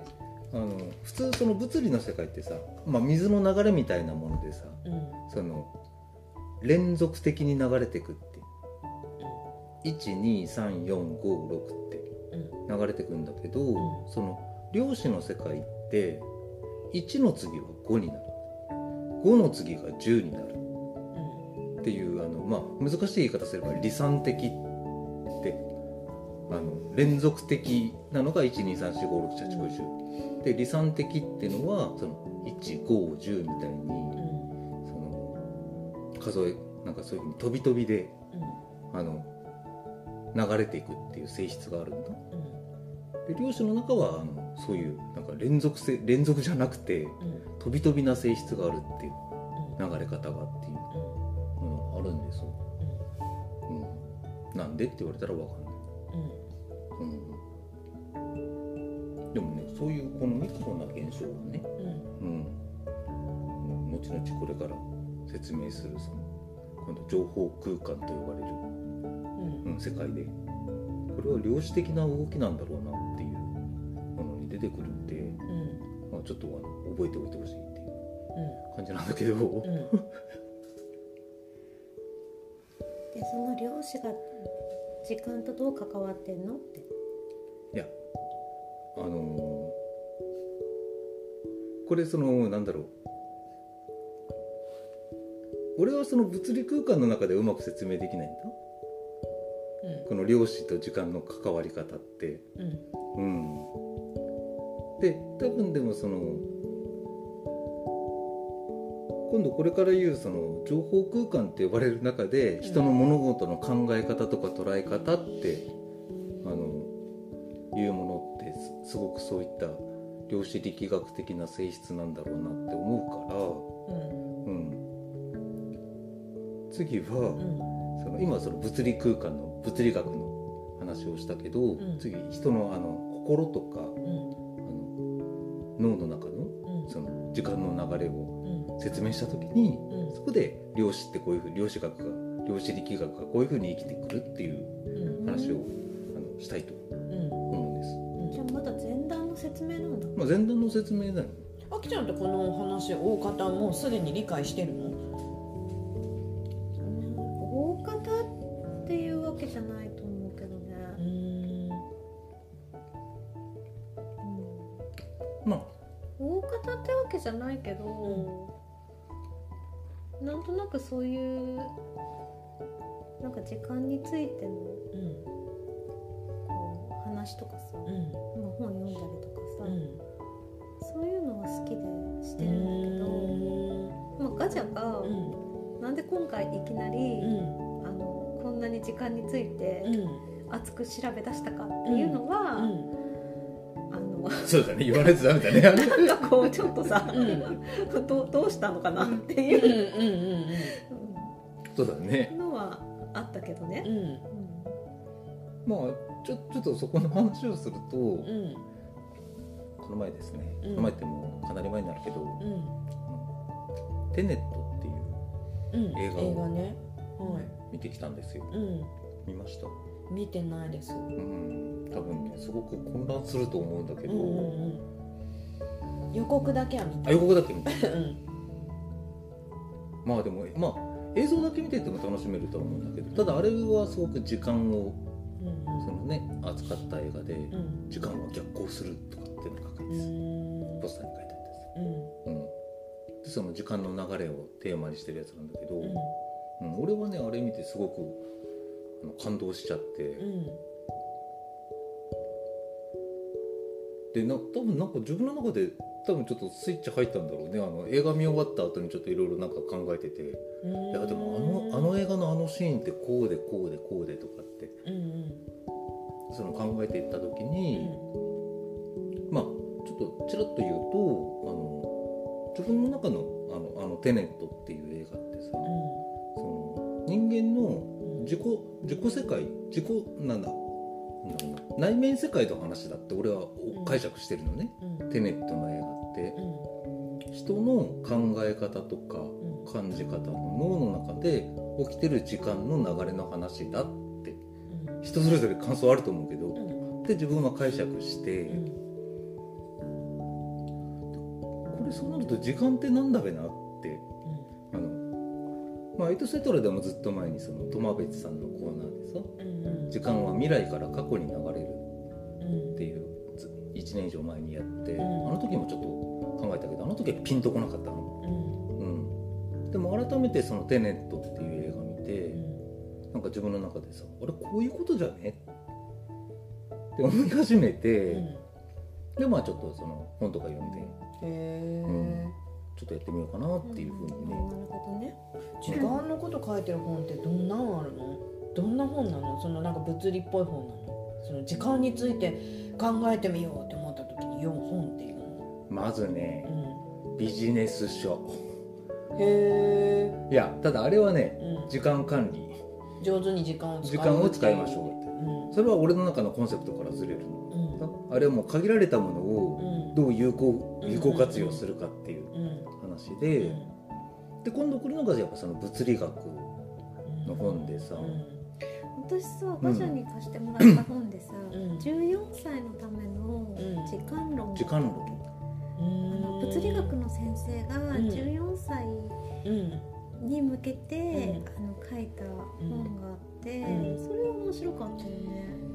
あの普通その物理の世界ってさ、まあ、水の流れみたいなものでさうん。うんその連続的に流れてくって12345ってうん。流れてくんだけど、ん。その量子の世界って1の次は5になる。5の次が10になる。っていうあの、まあ、難しい言い方すれば離散的ってあの連続的なのが12345678910で離散的っていうのはその1510みたいにうんその数えなんかそういうふうに飛び飛びであの流れていくっていう性質があるん。だで量子の中はあのそういうなんか連続性連続じゃなくて飛び飛びな性質があるっていう流れ方がっていうものがあるんですよ、うん、なんでって言われたら分かんない、うん、でもねそういうこのミクロな現象がね、うん、後々これから説明するその今度情報空間と呼ばれる、うん、世界でこれは量子的な動きなんだろうなっていう出てくるんで、まあ、ちょっとあの覚えておいてほしいっていう感じなんだけど、でその量子が時間とどう関わってんのって。いやあのーこれそのなんだろう。俺はその物理空間の中でうまく説明できないんだ。この量子と時間の関わり方って。うんで多分でもその今度これから言うその情報空間って呼ばれる中で人の物事の考え方とか捉え方ってあのいうものってすすごくそういった量子力学的な性質なんだろうなって思うから、うん、次は、その今その物理空間の物理学の話をしたけど、ん。次人のあの心とか脳の中のその時間の流れを説明した時にそこで量子ってこういうふうに量子学が量子力学がこういうふうに生きてくるっていう話をあのしたいと思うんです。じゃあまだ前段の説明なんだ。まあ、前段の説明だよね。あきちゃんってこの話大方もうすでに理解してるの？けじゃないけど、なんとなくそういうなんか時間についてのこう話とかさ、まあ、本読んだりとかさ、そういうのが好きでしてるんだけど、まあ、ガチャが、なんで今回いきなり、あのこんなに時間について熱く調べ出したかっていうのは、そうだね。言わないとダメだね。なんかこうちょっとさ、うどどうしたのかなっていう、そうだね。のはあったけどね。うん。う、ん。まあちょちょっとそこの話をすると、うん。この前ですね、うん。この前ってもうかなり前になるけどうん「テネット」っていううん。映画を映画ね。は見てきたんですよ。見ました見てないです。うん。多分ねすごく混乱すると思うんだけど、うんうんうん。予告だけは見たあ予告だけ見て うん。まあでもまあ映像だけ見てても楽しめるとは思うんだけどただあれはすごく時間をうんそのね扱った映画でうん。時間は逆行するとかっていうのが書いてうあるん。ポスターに書いてあったんですうん。うん、でその時間の流れをテーマにしてるやつなんだけど、うん。うん。俺はねあれ見てすごく感動しちゃって、うん。でな多分なんか自分の中で多分ちょっとスイッチ入ったんだろうね。あの映画見終わった後にちょっといろいろなんか考えてて。いやでもあのあの映画のあのシーンってこうでこうでこうでとかって。うんうん。その考えていった時に、まあちょっとちらっと言うとあの自分の中のあのあの「テネット」っていう映画ってさ、その人間の自己自己世界自己なんだ。内面世界の話だって俺はうん解釈してるのね、うん。テネットの映画って。うん。人の考え方とかうん。感じ方の脳の中で起きてる時間の流れの話だって。人それぞれ感想あると思うけど、うん。で自分は解釈して、うん。これそうなると時間ってなんだべなってまあエイトセトラでもずっと前にその苫別さんのコーナーでさうんうん時間は未来から過去に流れるうん。っていうず1年以上前にやって、ん。あの時もちょっと考えたけどあの時はピンとこなかったの、うん。うん、でも改めてその「テネット」っていう映画見て、うん。なんか自分の中でさあれこういうことじゃね？って思い始めて、うん。でまあちょっとその本とか読んで。へえちょっとやってみようかなっていうふうにね、なるほどね。時間のこと書いてる本ってどんなんあるの？どんな本なの？そのなんか物理っぽい本なの？その時間について考えてみようって思った時に読む本っていうの？まずねうビジネス書。んへえ、いやただあれはねうん、時間管理。上手に時間を使う。時間を使いましょうって。うん。それは俺の中のコンセプトからずれるの。うん。あれはもう限られたものをうん。どう有効うん有効活用するかっていううん話でで今度来るのがやっぱその物理学うんの本でさ。うん。私さガジャに貸してもらった本でさ、うん。14歳のためのうん。時間論、時間論。あの物理学の先生がうん。14歳うんに向けて、うん。あの書いた本があって、うん。それは面白かったよね。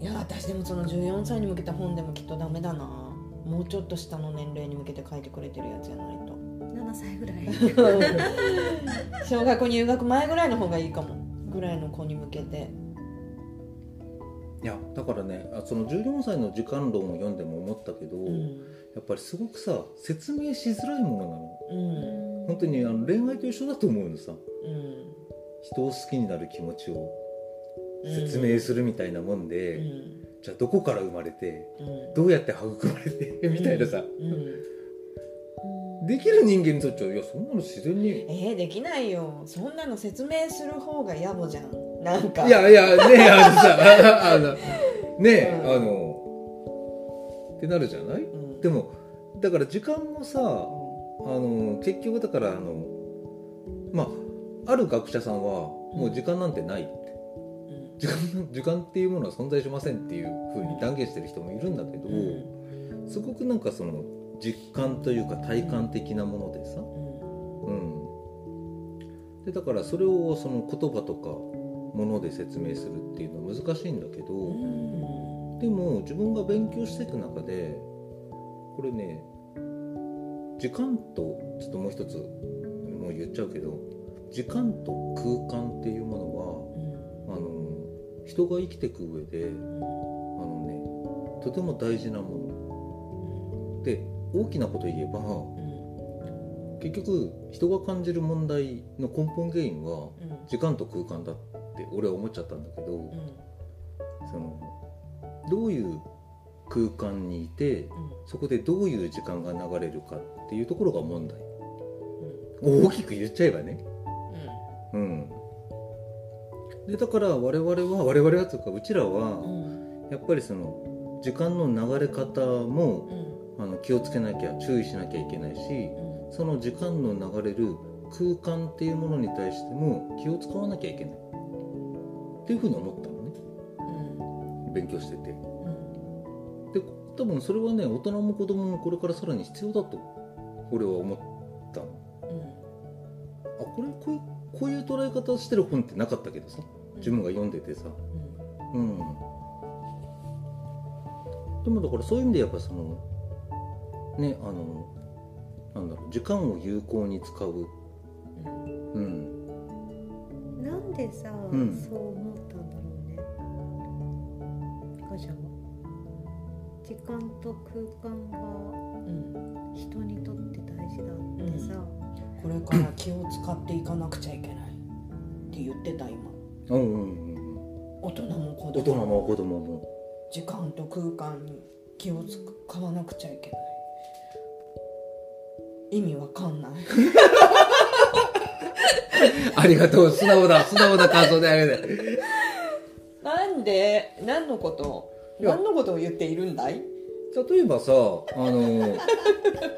いや私でもその14歳に向けた本でもきっとダメだなもうちょっと下の年齢に向けて書いてくれてるやつやないと。7歳ぐらい。小学校入学前ぐらいの方がいいかも。ぐらいの子に向けて。いやだからねあその14歳の時間論を読んでも思ったけど、うん。やっぱりすごくさ説明しづらいものなの。うん。本当にあの恋愛と一緒だと思うのさ。うん。人を好きになる気持ちをうん。説明するみたいなもんで、うんじゃあどこから生まれてうん。どうやって育まれて みたいなさ、うん。できる人間にとっちゃいやそんなの自然に。いえー、できないよ。そんなの説明する方が野暮じゃん。なんか。やいやね あのさ あのね、うん。あのってなるじゃない？うん。でもだから時間もさあの結局だからあのまあある学者さんはもう時間なんてない時間時間っていうものは存在しませんっていうふうに断言してる人もいるんだけど、うん。すごくなんかその実感というか体感的なものでさ、うん。うん、でだからそれをその言葉とかもので説明するっていうのは難しいんだけど、うん。でも自分が勉強していく中でこれね時間とちょっともう一つもう言っちゃうけど時間と空間っていうもの人が生きていく上であのねとても大事なもの。で大きなこと言えば結局人が感じる問題の根本原因は時間と空間だって俺は思っちゃったんだけどそのどういう空間にいてそこでどういう時間が流れるかっていうところが問題、大きく言っちゃえばね。うんでだから我々は我々はというかうちらはやっぱりその時間の流れ方も、あの気をつけなきゃ注意しなきゃいけないし、その時間の流れる空間っていうものに対しても気を使わなきゃいけない。っていうふうに思ったのね、勉強してて、で多分それはね大人も子供もこれからさらに必要だと俺は思ったの、あこれここういう捉え方してる本ってなかったけどさ自分が読んでてさ。うん、でもだからそういう意味でやっぱそのねあのなんだろう時間を有効に使う。うん。なんでさ、うん。そう思ったんだろうね。ガジャは。時間と空間が人にとこれから気を使っていかなくちゃいけないって言ってた今。うんうんうん大人も子供大人も子供も。時間と空間に気を使わなくちゃいけない。意味わかんない。ありがとう。素直だ。素直な感想であげて。なんで何のこと何のことを言っているんだい？例えばさあの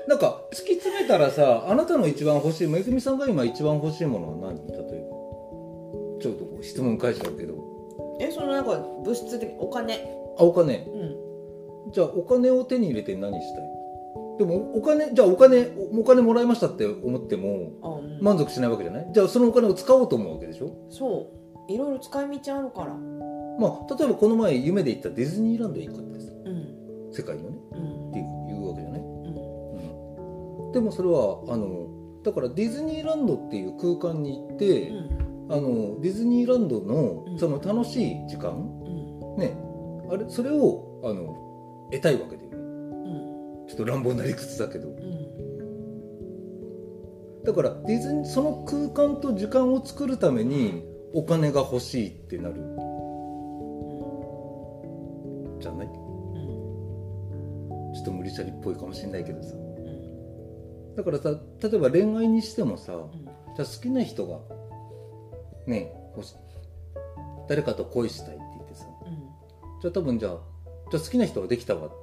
なんか突き詰めたらさあなたの一番欲しいめぐみさんが今一番欲しいものは何？例えば。ちょっと質問返しちゃうけど。えそのなんか物質的お金。あお金。うん。じゃあお金を手に入れて何したい？でもお金じゃあお金おお金もらいましたって思っても満足しないわけじゃない？じゃあそのお金を使おうと思うわけでしょ？そう。いろいろ使い道あるから。まあ例えばこの前夢で行ったディズニーランドへ行くってさ。うん世界のねうん。っていうわけじゃない、うん。うん、でもそれはあのだからディズニーランドっていう空間に行って、あのディズニーランドのうん。その楽しい時間、うん。ね。あれそれをあの得たいわけだよね。うん。ちょっと乱暴な理屈だけど。うん。だからディズニーその空間と時間を作るためにお金が欲しいってなる。じゃない？と無理しゃりっぽいかもしれないけどさ。だからさ例えば恋愛にしてもさ、じゃあ好きな人がね誰かと恋したいって言ってさ。じゃあ多分じゃあじゃあ好きな人ができたわって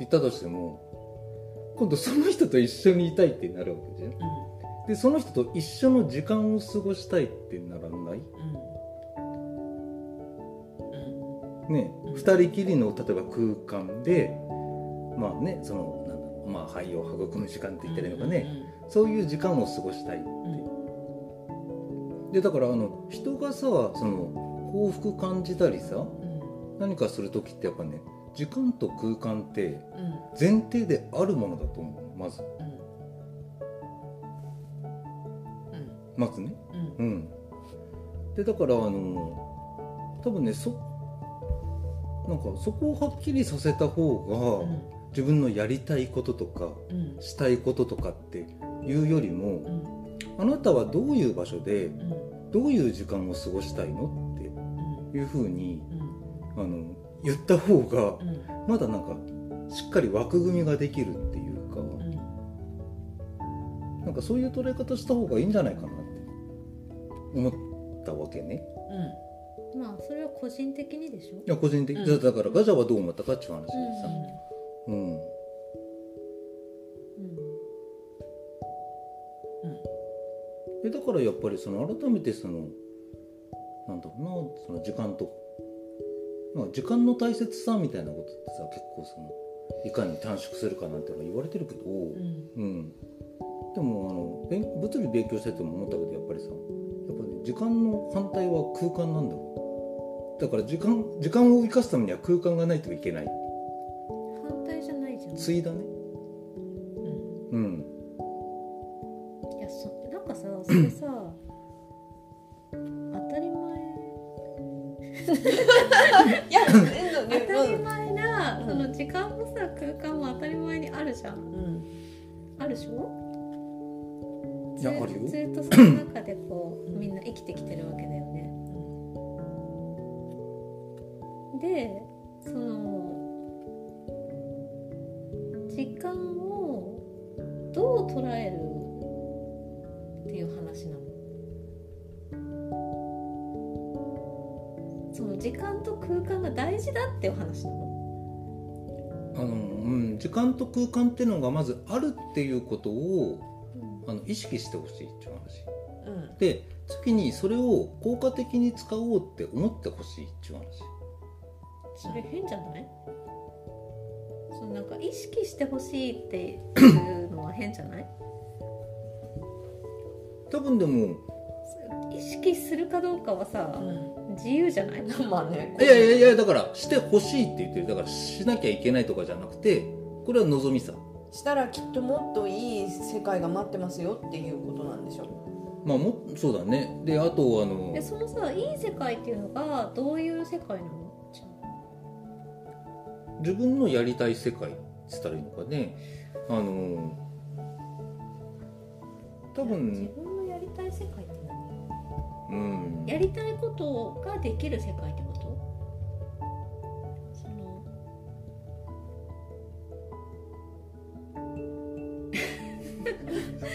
言ったとしても今度その人と一緒にいたいってなるわけじゃん。でその人と一緒の時間を過ごしたいってならない？ねうん。二人きりの例えば空間でまあねそのなんだろうまあ肺を育む時間って言ったらいいのかね、そういう時間を過ごしたいって、でだからあの人がさその幸福感じたりさ何かする時ってやっぱね時間と空間って前提であるものだと思う。まず。まずね。うん。でだからあの多分ねそなんかそこをはっきりさせた方が、自分のやりたいこととかしたいこととかっていうよりも、あなたはどういう場所でどういう時間を過ごしたいの？っていうふうにあの言った方がまだなんかしっかり枠組みができるっていうか、なんかそういう捉え方した方がいいんじゃないかなって思ったわけね。まあそれは個人的にでしょ？いや個人的、うん。だだからガジャはどう思ったかっていう話でさ、うんでだからやっぱりその改めてそのなんだろうなその時間と、まあ、時間の大切さみたいなことってさ結構そのいかに短縮するかなんてのは言われてるけど、うん。でもあの勉物理勉強してても思ったけどやっぱりさやっぱね時間の反対は空間なんだよだから時間時間を生かすためには空間がないといけない。反対じゃないだね。うん。やそなんかさそれさ当たり前。いや当たり前な、うん。その時間もさ空間も当たり前にあるじゃん。うん。あるでしょ？ずいやあるよ。ずっとその中でこうみんな生きてきてるわけだよね。でその間をどう捉えるっていう話なの？その時間と空間が大事だっていう話なの？あの、うん、時間と空間っていうのがまずあるっていうことをあの意識してほしいっていう話。うん。で次にそれを効果的に使おうって思ってほしいっていう話。それ変じゃない？か意識してほしいっていうのは変じゃない？多分でも。意識するかどうかはさ、自由じゃない？まあね。いやいやいやだからしてほしいって言ってる。だからしなきゃいけないとかじゃなくてこれは望みさ。したらきっともっといい世界が待ってますよっていうことなんでしょまあもそうだね。であとあのでそのさいい世界っていうのがどういう世界なの？自分のやりたい世界って言ったらいいのかね。あの多あ自分分のやりたい世界って何？うん。やりたいことができる世界ってこと？その。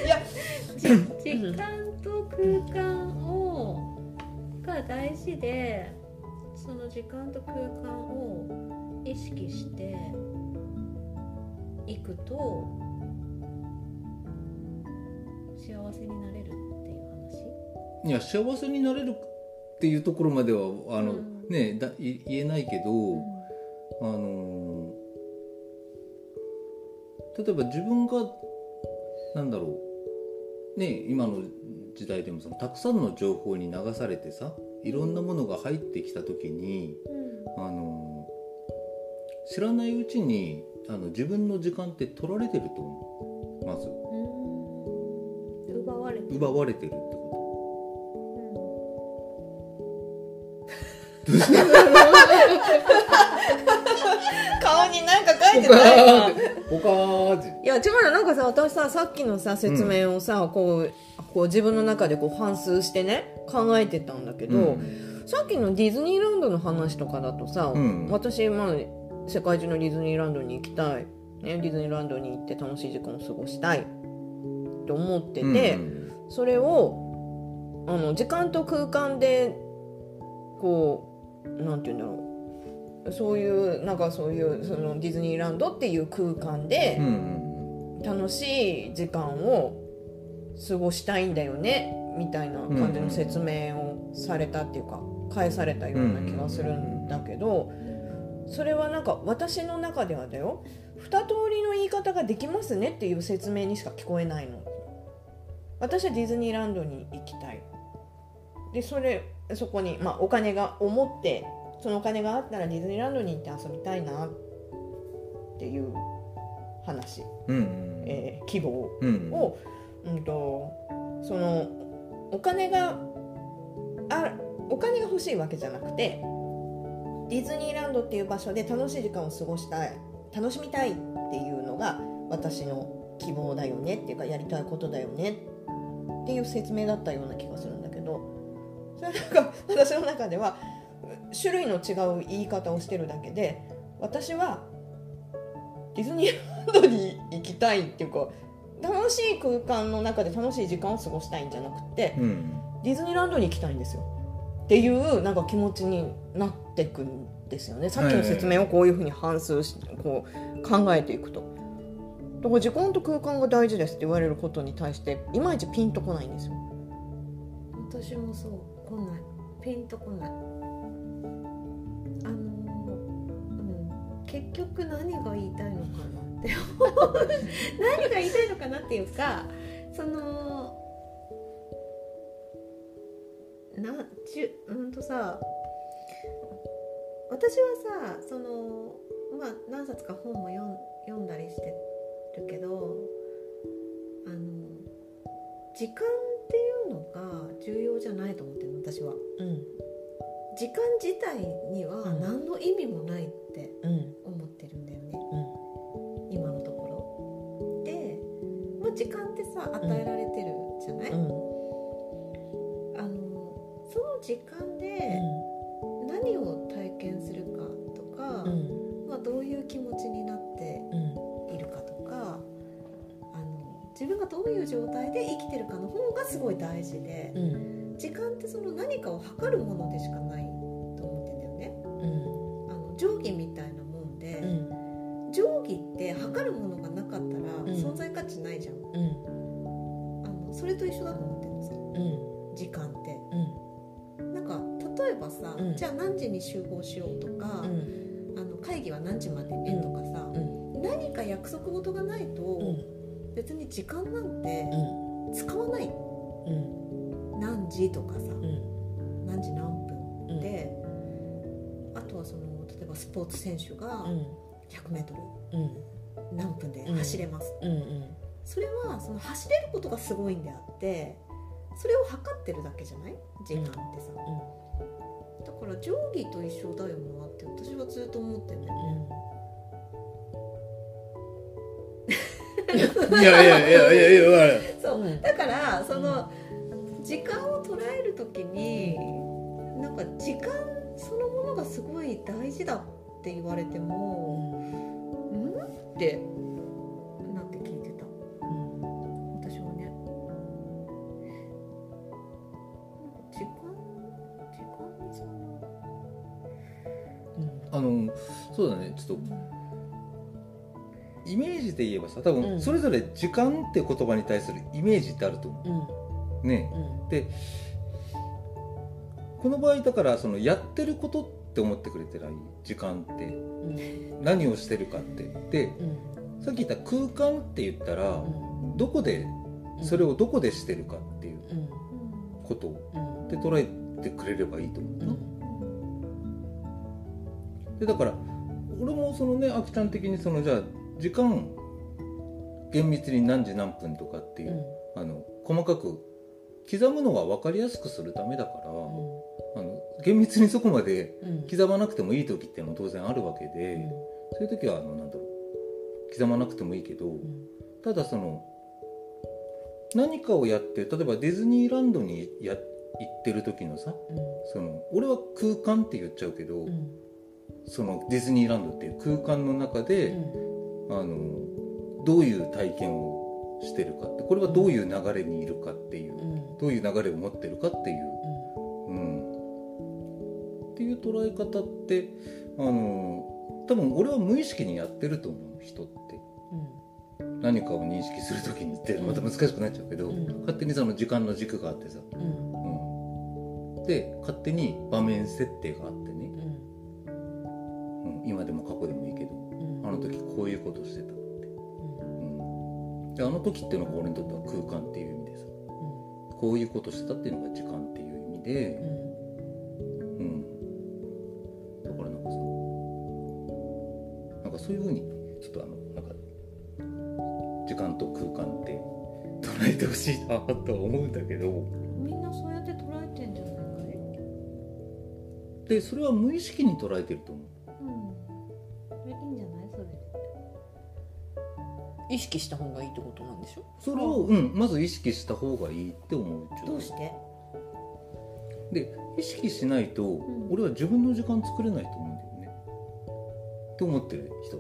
いや。じ時間と空間をが大事でその時間と空間を意識していくと幸せになれるっていう話？いや幸せになれるっていうところまではあの、うん。ねだい言えないけど、うん。あの例えば自分がなんだろうね今の時代でもそのたくさんの情報に流されてさいろんなものが入ってきた時にあの知らないうちにあの自分の時間って取られてると思う。まず。うん。奪われてる。奪われてるってこ顔になんか書いてとないかおかーじ。いや違うよなんかさ私ささっきのさ説明をさ、こうこう自分の中でこう反芻してね考えてたんだけど、うん。さっきのディズニーランドの話とかだとさ、うん。私、まあ、世界中のディズニーランドに行きたい、ね、ディズニーランドに行って楽しい時間を過ごしたい。と思ってて、うん。それをあの時間と空間でこうなんて言うんだろう。そういうなんかそういうそのディズニーランドっていう空間でうん。楽しい時間を過ごしたいんだよねみたいな感じの説明をされたっていうか返されたような気がするんだけどそれはなんか私の中ではだよ。二通りの言い方ができますねっていう説明にしか聞こえないの。私はディズニーランドに行きたい。でそれそこに、まあ、お金が思ってそのお金があったらディズニーランドに行って遊びたいな。っていう話、うんうんえー希望。うん。を、うん、とそのお金があお金が欲しいわけじゃなくてディズニーランドっていう場所で楽しい時間を過ごしたい。楽しみたいっていうのが私の希望だよねっていうかやりたいことだよねっていう説明だったような気がするんだけど。それはなんか 私の中では種類の違う言い方をしてるだけで私はディズニーランドに行きたいっていうか楽しい空間の中で楽しい時間を過ごしたいんじゃなくてうん。ディズニーランドに行きたいんですよっていうなんか気持ちになってくんですよね。さっきの説明をこういうふうに反芻しこう考えていくと。だから時間と空間が大事ですって言われることに対していまいちピンとこないんですよ。私もそう来ない。ピンとこない。あのうん。結局何が言いたいのかなって何が言いたいのかなっていうかそのなちゅうんとさ私はさそのまあ何冊か本も読んだりしてるけどあの時間っていうのが重要じゃないと思ってるの私は。うん。時間自体にはうん。何の意味もないってうん。思ってるんだよね、今のところ。で、まあ、時間ってさ与えられてるじゃない、うん時間で何を体験するかとか、うん。まあ、どういう気持ちになってうんいるかとか自分がどういう状態で生きてるかの方がすごい大事で、うん。時間ってその何かを測るものでしかないと思ってんだよね。うん。あの定規みたいなもんで、うん。定規って測るものがなかったらん。存在価値ないじゃん、うん。あのそれと一緒だと思ってるのさ。うん。時間ってえばさ、うん。じゃあ何時に集合しようとか、うん。あの会議は何時までねとかさ、うん。何か約束事がないと、うん。別に時間なんてうん。使わないうん。何時とかさ、うん。何時何分うん。で、あとはその例えばスポーツ選手がうん。100m うん。何分で走れます、うんうん。それはその走れることがすごいんであってそれを測ってるだけじゃない？時間ってさ、だから定規と一緒だよなって私はずっと思ってんだよね、いやいやいやいやいやいやそう。うん。だからその時間を捉える時になんか時間そのものがすごい大事だって言われても「ん?」ってあのそうだね。ちょっとイメージで言えばさ多うん。分それぞれ時間って言葉に対するイメージってあると思う。ん。うねでこの場合だからそのやってることって思ってくれてない？時間って。うん。何をしてるかって。でうん。さっき言った空間って言ったらうん。どこでそれをどこでしてるかっていううん。ことうん。で捉えてくれればいいと思うでだから俺もそのねあきちゃん的にそのじゃあ時間厳密に何時何分とかっていう、あの細かく刻むのは分かりやすくするためだから、あの厳密にそこまでうん。刻まなくてもいい時っていうのも当然あるわけで、そういう時はあのなんだろう刻まなくてもいいけど、ただその何かをやって例えばディズニーランドにや行ってる時のさその俺は空間って言っちゃうけど、うんそのディズニーランドっていう空間の中で、あのどういう体験をしてるかってこれはどういう流れにいるかっていう、うん。どういう流れを持ってるかっていう、うん、っていう捉え方ってあの多分俺は無意識にやってると思う人って。何かを認識する時にってまた難しくなっちゃうけど、うん。勝手にその時間の軸があってさ、うん。うん、で勝手に場面設定があってね、うんうん、今でも過去でもいいけどうん。あの時こういうことしてたって、うん、であの時っていうのが俺にとっては空間っていう意味でさこういうことしてたっていうのが時間っていう意味で、うん、だからなんかさなんかそういうふうにちょっとあのなんか時間と空間って捉えてほしいなとは思うんだけどみんなそうやって捉えてんじゃないかい？でそれは無意識に捉えてると思う意識した方がいいってことなんでしょ？それを、うん、まず意識した方がいいって思う。どうして？で意識しないと、ん。俺は自分の時間作れないと思うんだよね。って思ってる人。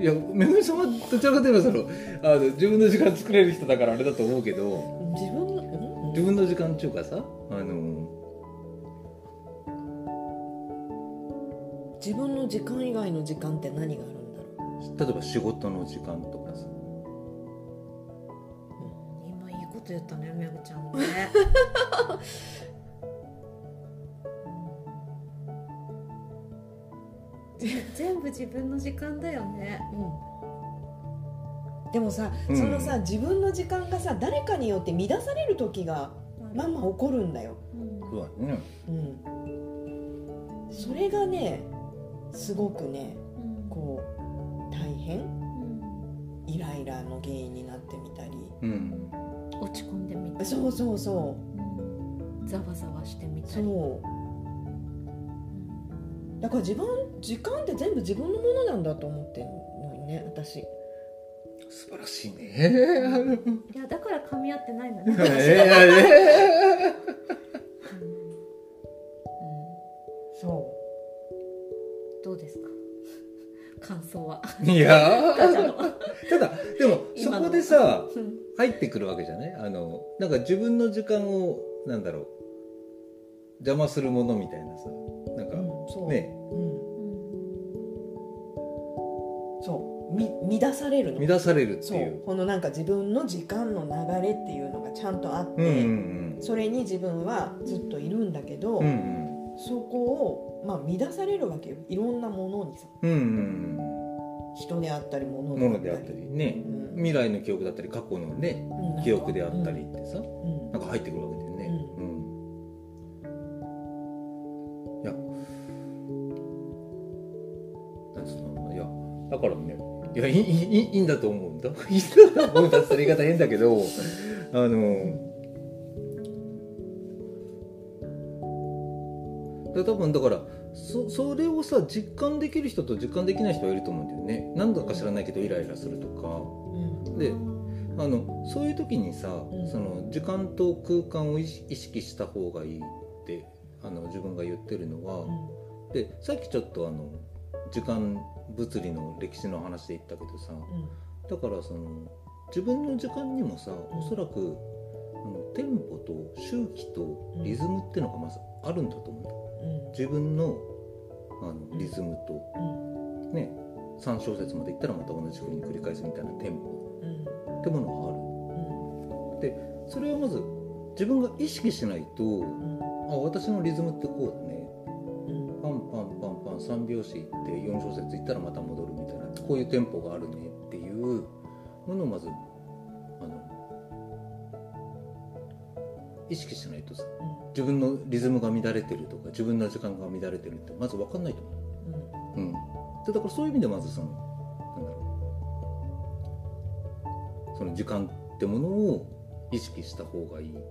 いやめぐみさんはどちらかといえばそのあの自分の時間作れる人だからあれだと思うけど自分のうん？自分の時間っていうかさあの自分の時間以外の時間って何がある例えば仕事の時間とかさ。今いいこと言ったねめぐちゃんもね。う ん全部自分の時間だよね。う、でもさ、うん。そのさ自分の時間がさ誰かによって乱される時がまあまあ起こるんだよ、うん。そうだね。うん、それがねすごくね大変？うん。イライラの原因になってみたり。うん。落ち込んでみたり。そうそうそう。ん。ざわざわしてみうたり。そう。だから自分時間って全部自分のものなんだと思ってるのにね私。素晴らしいね。いやだから噛み合ってないんだねいや。ただでもそこでさうん。入ってくるわけじゃない？あのなんか自分の時間をなんだろう。邪魔するものみたいなさ。なんか、うんねう。んうん。そう。み乱されるの。乱されるってそいう。う。このなんか自分の時間の流れっていうのがちゃんとあって、うんうんそれに自分はずっといるんだけど、うんうん。そこを、まあ、乱されるわけよ。いろんなものにさ。うんうん人であったり物ものであったりね。うん。未来の記憶だったり過去のねうん。記憶であったりってさ、うん。なんか入ってくるわけだよね。うん。いや、なんつうのいや、だからね、いや、いいいいいいんだと思うんだ。いいんだと思うんだって言い方変だけど、あの、だ多分だからそそれをさ実感できる人と実感できない人がいると思うんだよね。何だか知らないけどイライラするとか。うん。であのそういう時にさ、ん。その時間と空間を意識した方がいいってあの自分が言ってるのは、でさっきちょっとあの時間物理の歴史の話で言ったけどさだからその自分の時間にもさおそらくあのテンポと周期とリズムっていうのがまずあるんだと思うんだ。うん自分のあのリズムとうん。ね3小節までいったらまた同じ風に繰り返すみたいなテンポ。うんってものがある。うん。それはまず自分が意識しないとうん。あ私のリズムってこうだね。うん。パンパンパンパン3拍子いって4小節いったらまた戻るみたいなこういうテンポがあるねっていうものをまず意識しないとさ自分のリズムが乱れてるとか自分の時間が乱れてるってまず分かんないと思う。うん、でだからそういう意味でまずそのなんだろう。その時間ってものを意識した方がいいってい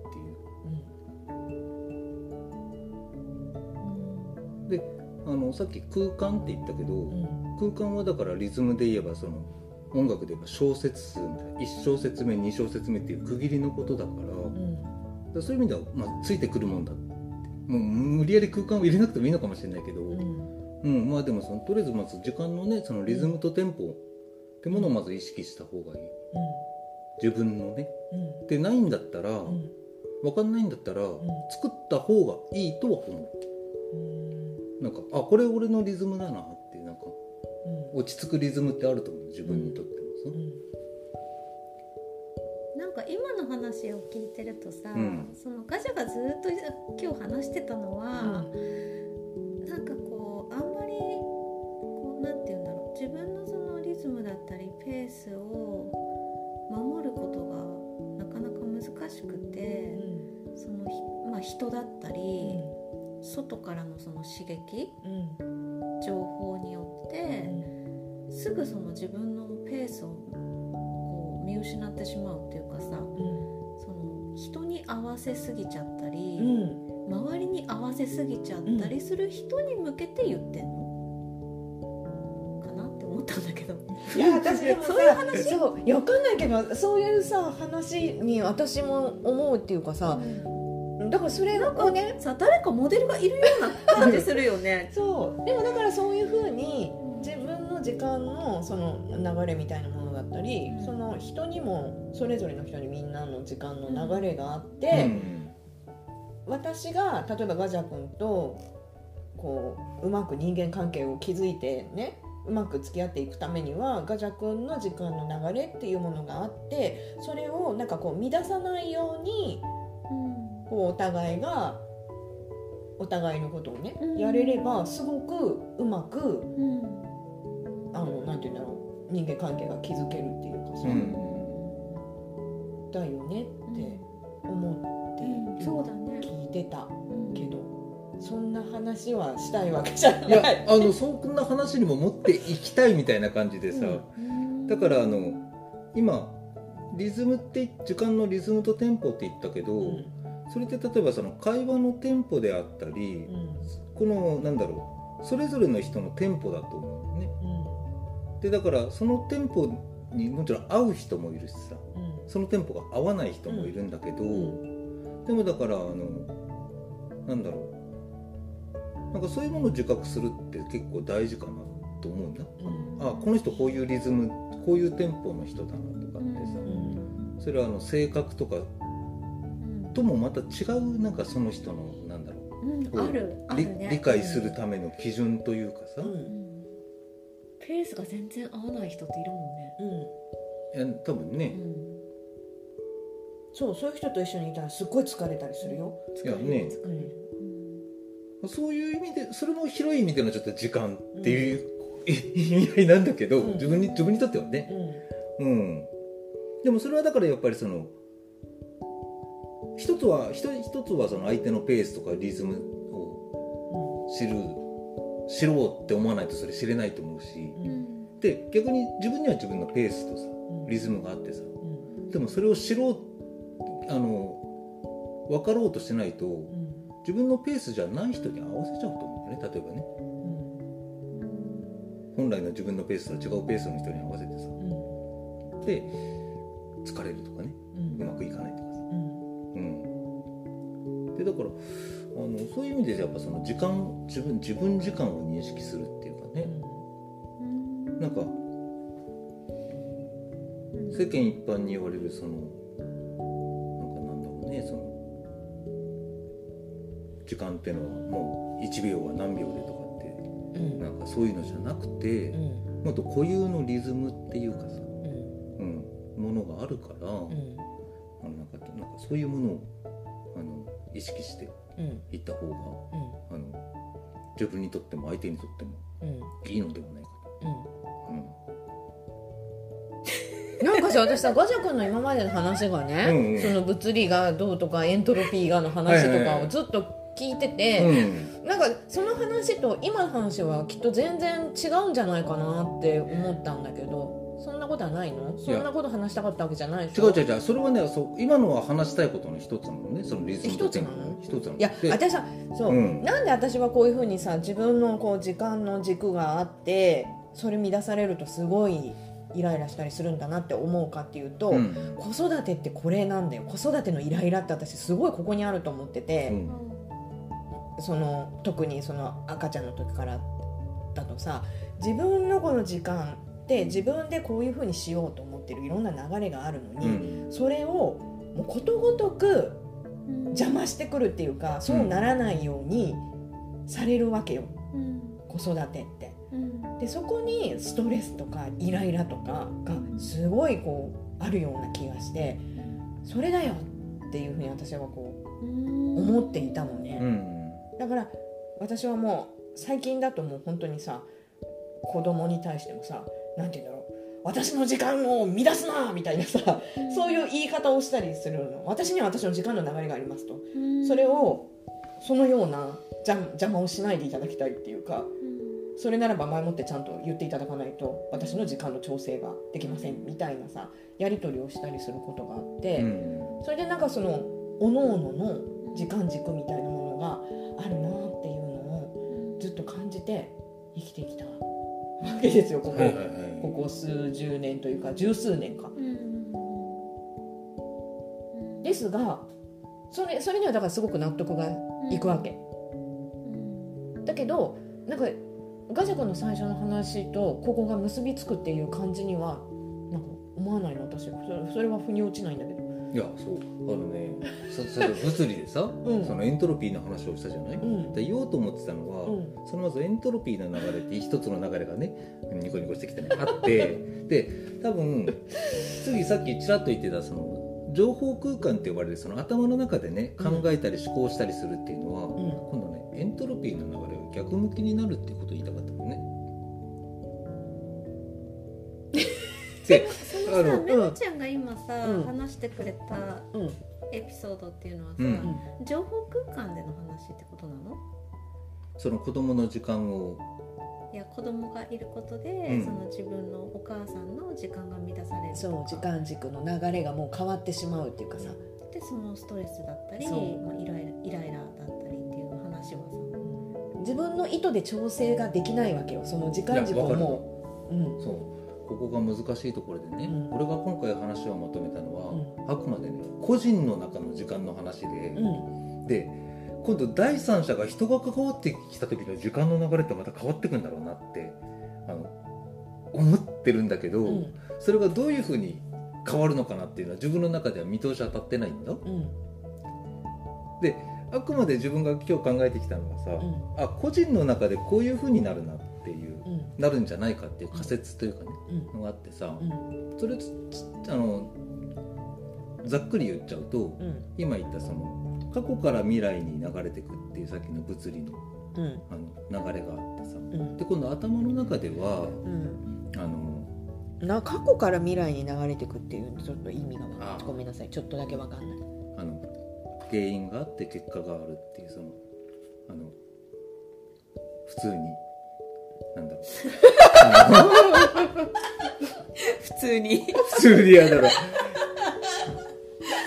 う。であのさっき空間って言ったけど、うん。空間はだからリズムで言えばその音楽で言えば小節数みたいな1小節目2小節目っていう区切りのことだから,、うんそういう意味では、まあ、ついてくるもんだ。もう無理やり空間を入れなくてもいいのかもしれないけど、うん。うん、まあでもそのとりあえずまず時間のねそのリズムとテンポってものをまず意識した方がいい。自分のね。うん。でないんだったら、うん。分かんないんだったら、ん。作った方がいいとは思う。なんかあこれ俺のリズムだなってなんかうん。落ち着くリズムってあると思う自分にとっても。さ、話を聞いてるとさ、うん。そのガジャがずっと今日話してたのは、なんかこうあんまりこうなんて言うんだろう。自分のそのリズムだったりペースを守ることがなかなか難しくて、そのひまあ、人だったり、外からのその刺激情報によって、すぐその自分のペースを見失ってしまうっていうかさその人に合わせすぎちゃったり、周りに合わせすぎちゃったりする人に向けて言ってんの？かなって思ったんだけど。いや 私でもさそういう話？そういやわかんないけどそういうさ話に私も思うっていうかさだからそれがこうねさ誰かモデルがいるような感じするよね。そう。でもだからそういうふうに自分の時間のその流れみたいなものだったり、うんその人にもそれぞれの人にみんなの時間の流れがあっうて、ん。私が例えばガジャ君とこううまく人間関係を築いてねうまく付き合っていくためにはガジャ君の時間の流れっていうものがあってそれをなんかこう乱さないようにこうお互いがお互いのことをね、うん。やれればすごくうまくうん。あのなんて言うんだろう人間関係が築けるっていうかさ、うんだよねって思って、うん。そうだね。聞いてたうん。けど。そんな話はしたいわけじゃない。いやあのそんな話にも持っていきたいみたいな感じでさ、うん。だからあの今リズムって時間のリズムとテンポって言ったけど、うん。それって例えばその会話のテンポであったり、このなんだろうそれぞれの人のテンポだと思うねでだからそのテンポにもちろん合う人もいるしさ。そのテンポが合わない人もいるんだけど、ん。でもだからあのなんだろう。なんかそういうものを自覚するって結構大事かなっと思うんだ、うん。あこの人こういうリズムこういうテンポの人だなとかってさ、うん。それはあの性格とかうん。ともまた違うなんかその人のなんだろう。うある。あ理るね。理解するための基準というかさ、うんペースが全然合わない人っているもうん。え多分ね、ん。ね、そうそういう人と一緒にいたらすっごい疲れたりするよ、いやね。疲れる。そういう意味でそれも広い意味でのちょっと時間っていう、意味合いなんだけど、うん。自分に自分にとってはね、うん。うん、でもそれはだからやっぱりその一つは一一つはその相手のペースとかリズムを知る知ろうって思わないとそれ知れないと思うしうん。うんで逆に自分には自分のペースとさうん。リズムがあってさうん。でもそれを知ろうあの分かろうとしてないとうん。自分のペースじゃない人に合わせちゃうと思うんだよね例えばね。本来の自分のペースとは違うペースの人に合わせてさ。うん。で疲れるとかね。うまくいかないとかさ。うん。うん、でだからあのそういう意味でやっぱその時間自分自分時間を認識するっていうかね、うんなんかうん。世間一般に言われるそのなんかなんだろうねその時間っていうのはもう1秒は何秒でとかってうん。なんかそういうのじゃなくてうん。もっと固有のリズムっていうかさ、うん。うん、ものがあるから、うん。あのなんかなんかそういうものをあの意識してうん。いった方がうん。あの自分にとっても相手にとってもうん。いいのではないかうん。と、うん。なんかさ私さガジャ君の今までの話がね、うんうん。その物理がどうとかエントロピーがの話とかをずっと聞いてて、うん。なんかその話と今の話はきっと全然違うんじゃないかなって思ったんだけどそんなことはないの？そんなこと話したかったわけじゃないでしょ？違う違う違う。それはねそう今のは話したいことの一つなのねそのリズムとテンポの？一つなの。いやで私さそう、うん。なんで私はこういうふうにさ自分のこう時間の軸があってそれ乱されるとすごいイライラしたりするんだなって思うかっていうと、うん。子育てってこれなんだよ。子育てのイライラって私すごいここにあると思ってて、うん。その特にその赤ちゃんの時からだとさ自分のこの時間って自分でこういうふうにしようと思ってるいろんな流れがあるのうに、ん。それをもうことごとく邪魔してくるっていうかそうならないようにされるわけよ。うん。子育てって。うん。でそこにストレスとかイライラとかがすごいこうあるような気がしてそれだよっていうふうに私はこううん。思っていたのね。うん。だから私はもう最近だともう本当にさ子供に対してもさなんて言うんだろう。私の時間を乱すなみたいなさそういう言い方をしたりするの。私には私の時間の流れがありますと。うん。それをそのような邪邪魔をしないでいただきたいっていうかそれならば前もってちゃんと言っていただかないと私の時間の調整ができませんみたいなさやり取りをしたりすることがあって、うん。それでなんかそのおのおのの時間軸みたいなものがあるなっていうのをずっと感じて生きてきたわけですよここ、はいはいはいここ数十年というか十数年か。ですがそれそれにはだからすごく納得がいくわけ。うんだけどなんかガジャ君の最初の話とここが結びつくっていう感じにはなんか思わないの私それは腑に落ちないんだけど。いやそう。あのね そそれ物理でさ、うん。そのエントロピーの話をしたじゃない、うん。で言おうと思ってたのは、うん。そのまずエントロピーの流れって一つの流れがねニコニコしてきてねあって。で多分次さっきちらっと言ってたその情報空間って呼ばれるその頭の中でね考えたり思考したりするっていうのは、うん。今度ねエントロピーの流れが逆向きになるってことを言いたかったのね。さあのめぐちゃんが今さ、うん。話してくれたうん。エピソードっていうのはさ、うん。情報空間での話ってことなの？その子供の時間を。いや子供がいることで、うん。その自分のお母さんの時間が乱されるとか。そう時間軸の流れがもう変わってしまうっていうかさ、でそのストレスだったり、そう。まあ、イライライライラだったりっていう話は自分の意図で調整ができないわけよ。その時間軸をいやわかる。もう、うん、そうここが難しいところでね、うん。俺が今回話をまとめたのは、うあくまでね個人の中の時間の話で、うん。で今度第三者が人が関わってきた時の時間の流れってまた変わってくんだろうなってあの思ってるんだけど、うん。それがどういうふうに変わるのかなっていうのは自分の中では見通し当たってないんだ。うん。であくまで自分が今日考えてきたのはさ、うん。あ個人の中でこういうふうになるなっていううん。なるんじゃないかっていう仮説というかね、うんのがあってさ、うん。それあのざっくり言っちゃうと、うん。今言ったその過去から未来に流れてくっていうさっきの物理のうん。あの流れがあってさうん。で今度頭の中ではうん。あのな過去から未来に流れていくっていうちょっと意味がわかんあない。ごめんなさい。ちょっとだけわかんない。あの原因があって結果があるっていうそのあの普通になんだろう。普通に。普通にやだろ。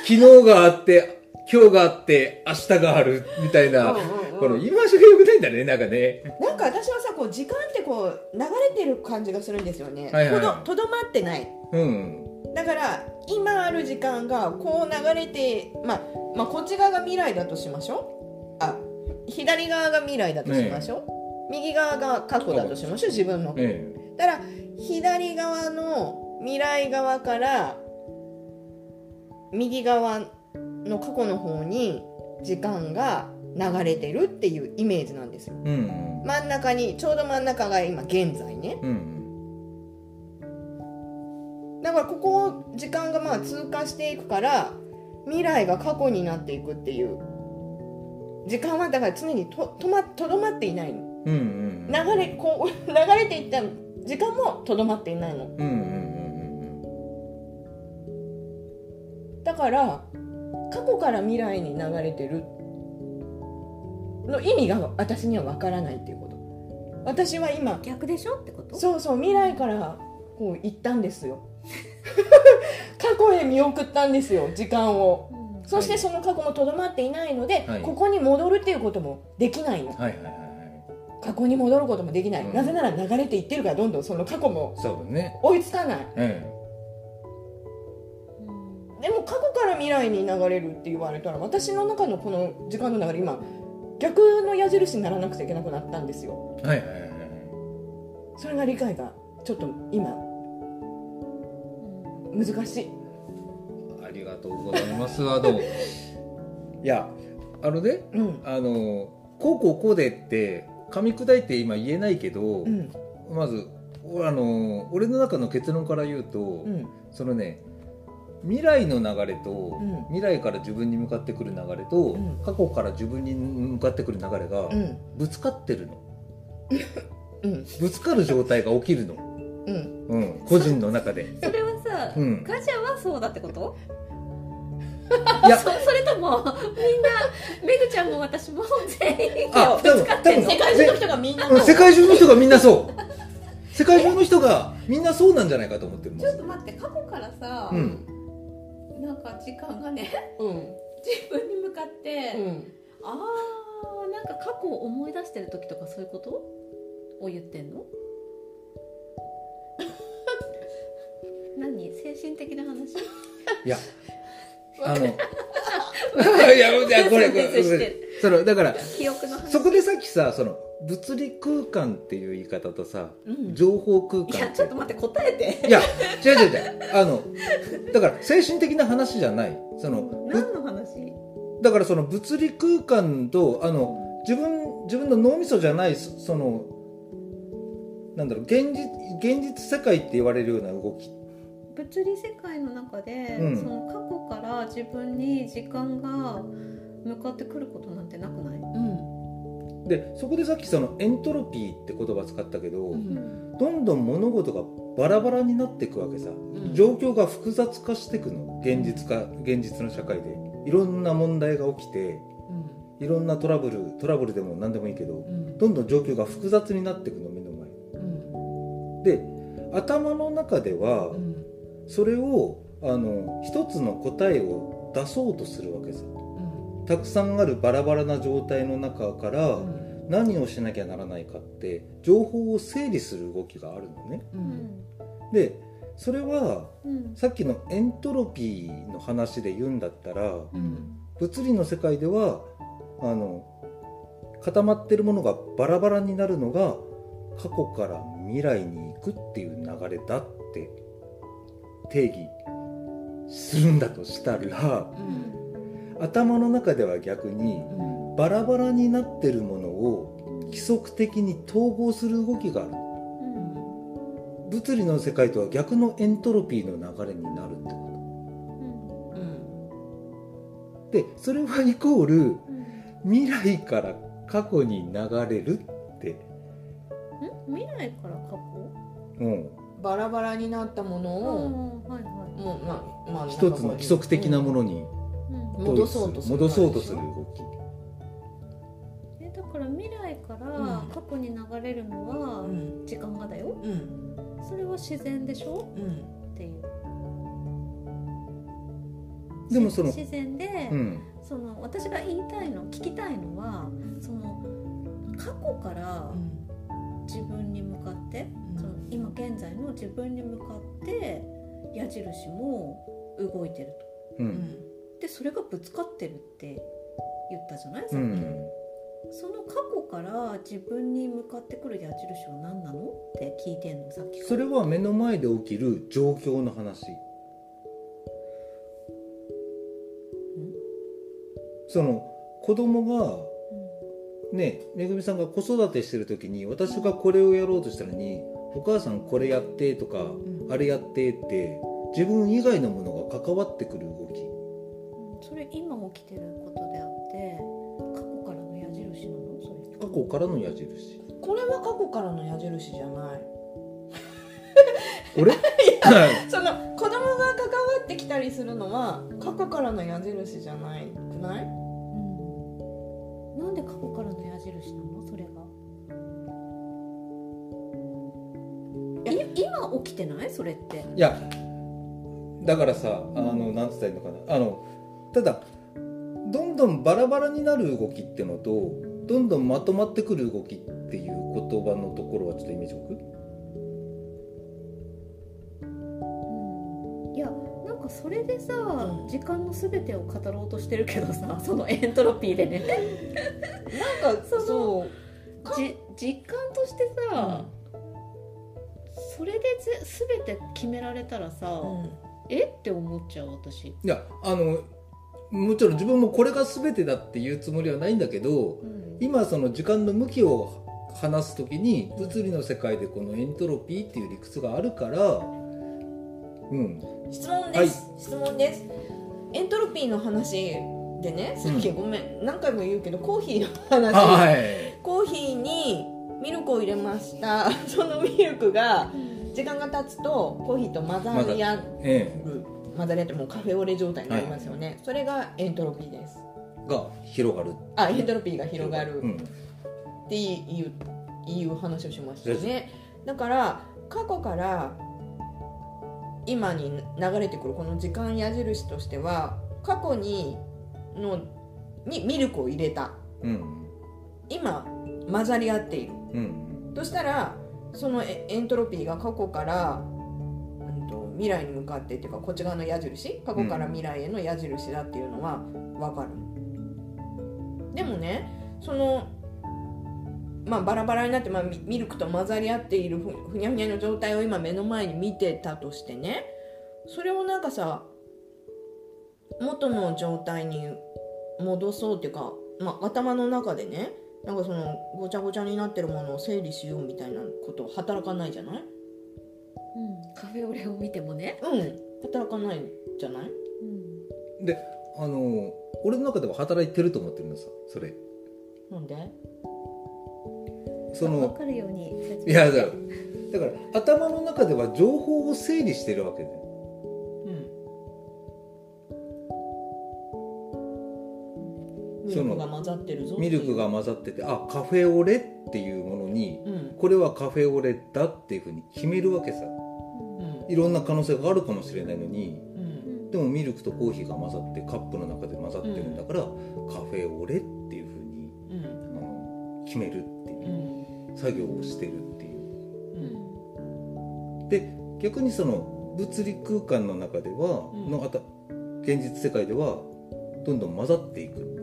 昨日があって今日があって明日があるみたいな、この言い回しが良くないんだねなんかね。なんか私はさこう時間ってこう流れてる感じがするんですよね、はいはいとどとどまってない。うん。だから今ある時間がこう流れて、まあ、まあこっち側が未来だとしましょう。あ左側が未来だとしましょう、右側が過去だとしましょう自分の。えだから左側の未来側から右側の過去の方に時間が流れてるっていうイメージなんですよ。えうん。真ん中にちょうど真ん中が今現在ね。うんうん。だからここを時間がまあ通過していくから未来が過去になっていくっていう時間はだから常にととまとどまっていないのうんうん流れこう 流れていった時間もとどまっていないの。うんうんうんだから過去から未来に流れてるの意味が私には分からないっていうこと。私は今逆でしょってこと？そうそう未来からこう行ったんですよ。過去へ見送ったんですよ時間を。うん。そしてその過去もとどまっていないので、はい。ここに戻るっていうこともできないの。はいはいはいはい過去に戻ることもできない、うん。なぜなら流れていってるからどんどんその過去も追いつかない。えうん。でも過去から未来に流れるって言われたら私の中のこの時間の流れ今逆の矢印にならなくちゃいけなくなったんですよ。えはいはいはい。はいそれが理解がちょっと今難しい。ありがとうございますあの いやあのねうん。あのこうこうこうでって噛み砕いて今言えないけど、うん。まずおあの俺の中の結論から言うと、うん。そのね未来の流れと、ん。未来から自分に向かってくる流れと、ん。過去から自分に向かってくる流れがうん。ぶつかってるの、うん。ぶつかる状態が起きるの、うん。うん、個人の中で。それはさ、うん。ガジャはそうだってこと？いや そそれともみんなめぐちゃんも私も全員あがぶつかって世界中の人がみんなう。ん世界中の人がみんなそう。世界中の人がみんなそうなんじゃないかと思ってるちょっと待って過去からさ、うん。なんか時間がねうん。自分に向かって、うん。あーなんか過去を思い出してる時とかそういうこと？を言ってんの？何？精神的な話？いやあの いやいやこれこれこれそのだから記憶の話。そこでさっきさその物理空間っていう言い方とさうん。情報空間いやちょっと待って答えて。いや違う違う違う。あのだから精神的な話じゃない。そのぶ何の話？だからその物理空間とあの自分自分の脳みそじゃないそそのなんだろう現実現実世界って言われるような動き物理世界の中で、うん。その過去から自分に時間が向かってくることなんてなくない、うん。でそこでさっきそのエントロピーって言葉使ったけど、うん。どんどん物事がバラバラになっていくわけさ、ん。状況が複雑化していくの。現実化現実の社会で。いろんな問題が起きていろんなトラブルトラブルでも何でもいいけどうん。どんどん状況が複雑になっていくの目の前。うん。で頭の中ではうんそれをあの一つの答えを出そうとするわけさたくさんあるバラバラな状態の中から何をしなきゃならないかって情報を整理する動きがあるのね。うん。でそれはうん。さっきのエントロピーの話で言うんだったらうん。物理の世界ではあの固まってるものがバラバラになるのが過去から未未来に行くっていう流れだって定義するんだとしたら、頭の中では逆にバラバラになってるものを規則的に統合する動きがある。物理の世界とは逆のエントロピーの流れになるってこと。でそれはイコール未来から過去に流れるって。未来から過去？うんバラバラになったものを、はいはい。もうまあまあ一つの規則的なものにうん。戻そうとする戻そうとする動き。えだから未来から過去に流れるのはうん。時間がだよ。うん。それは自然でしょ？うん。っていう。でもその自然で、うん。その私が言いたいの聞きたいのはその過去から自分に向かって、今現在の自分に向かって矢印も動いてると。ううん。んでそれがぶつかってるって言ったじゃない？さっき、うん。その過去から自分に向かってくる矢印は何なの？って聞いてんのさっきそれは目の前で起きる状況の話。その子供がねめぐみさんが子育てしてる時に私がこれをやろうとしたのにお母さんこれやってとか、ん。あれやってって自分以外のものが関わってくる動き。うんそれ今起きてることであって過去からの矢印なの？それ過去からの矢印。これは過去からの矢印じゃない。俺？その子供が関わってきたりするのは過去からの矢印じゃないくない？うん。なんで過去からの矢印なの？それ今起きてない？それって。いやだからさあのなんつったらいいのかな。あのただどんどんバラバラになる動きってのとどんどんまとまってくる動きっていう言葉のところはちょっとイメージ置く？いやなんかそれでさ、うん。時間の全てを語ろうとしてるけどさ そのエントロピーでね。なんかそう。じ実感としてさ、それでぜ全て決められたらさ、うん。え？って思っちゃう私、いやあのもちろん自分もこれが全てだっていうつもりはないんだけど今その時間の向きを話す時に物理の世界でこのエントロピーっていう理屈があるからうん。質問です、質問です。エントロピーの話でねさっきごめん、何回も言うけどコーヒーの話、はい。コーヒーにミルクを入れました。そのミルクが時間が経つとコーヒーと混ざり合うえ混ざり合ってもうカフェオレ状態になりますよね、それがエントロピーです。えが広がる。あエントロピーが広がる。うん。っていういう話をしましたね。だから過去から今に流れてくるこの時間矢印としては過去にのにミルクを入れた。うん。今混ざり合っているうん。としたらそのエエントロピーが過去から、うん、と未来に向かってっていうかこっち側の矢印？過去から未来への矢印だっていうのは分かる、でもねそのまあバラバラになって、まあ、ミミルクと混ざり合っているふふにゃふにゃの状態を今目の前に見てたとしてねそれをなんかさ元の状態に戻そうっていうか、まあ、頭の中でねなんかそのごちゃごちゃになってるものを整理しようみたいなこと働かないじゃない？うん、カフェオレを見てもね、うん。働かないじゃない？うん、であの俺の中では働いてると思ってるのさそれ。なんで？その分かるように説明いやだだから頭の中では情報を整理してるわけで。うミルクが混ざってるぞミルクが混ざっててあカフェオレっていうものにうん。これはカフェオレだっていうふうに決めるわけさ。うん。いろんな可能性があるかもしれないのにうん。でもミルクとコーヒーが混ざってカップの中で混ざってるんだから、カフェオレっていうふうにうん。あの決めるっていう。うん。作業をしてるっていう。うん。で逆にその物理空間の中では、うん。のあた現実世界ではどんどん混ざっていく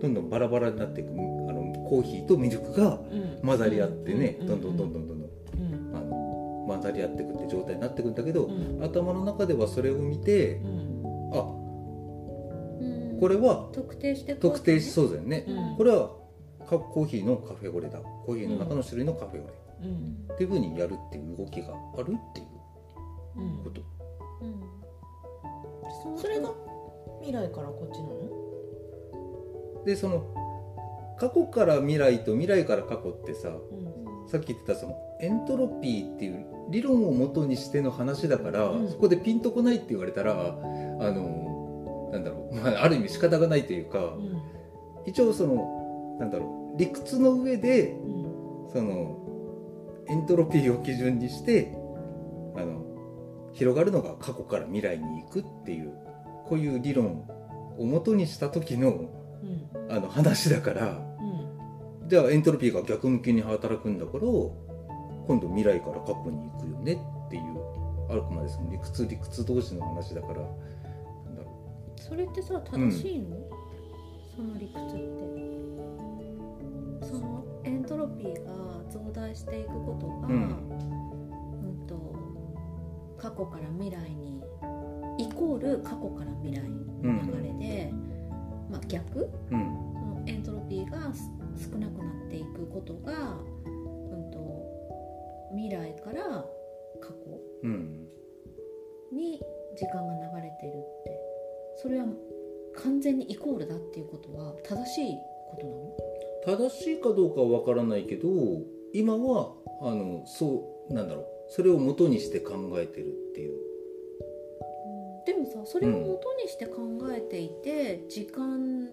どんどんバラバラになっていくあのコーヒーとミルクがうん。混ざり合ってね、うん。どんどんどんどんどんどん。うん。混ざり合っていくって状態になっていくんだけど、うん。頭の中ではそれを見てうん。あうん。これは特定してこう特定しそうだよね、うん。これはカコーヒーのカフェオレだ。コーヒーの中の種類のカフェオレ、うん。っていうふうにやるっていう動きがあるっていううんこと、うん。のそれが未来からこっちなの？でその過去から未来と未来から過去ってさうん。さっき言ってたそのエントロピーっていう理論をもとにしての話だから、うん。そこでピンとこないって言われたらあのなんだろう、まあ、ある意味仕方がないというか、うん。一応そのなんだろう理屈の上でうんそのエントロピーを基準にしてあの広がるのが過去から未来に行くっていうこういう理論をもとにした時のうんあの話だから。うん。じゃあエントロピーが逆向きに働くんだから今度未来から過去に行くよねっていうあくまでその理屈理屈同士の話だから。なんだろそれってさ正しいの、その理屈って。そのエントロピーが増大していくことが、ううんんと過去から未来にイコール過去から未来う、うの流んれで、まあ、逆？うん。そのエントロピーがす少なくなっていくことが、うん、と未来から過去うん、に時間が流れてるって。それは完全にイコールだっていうことは正しいことなの？正しいかどうかは分からないけど今はあのそうなんだろう。それを元にして考えてるっていうでもさそれを元にして考えていて、時間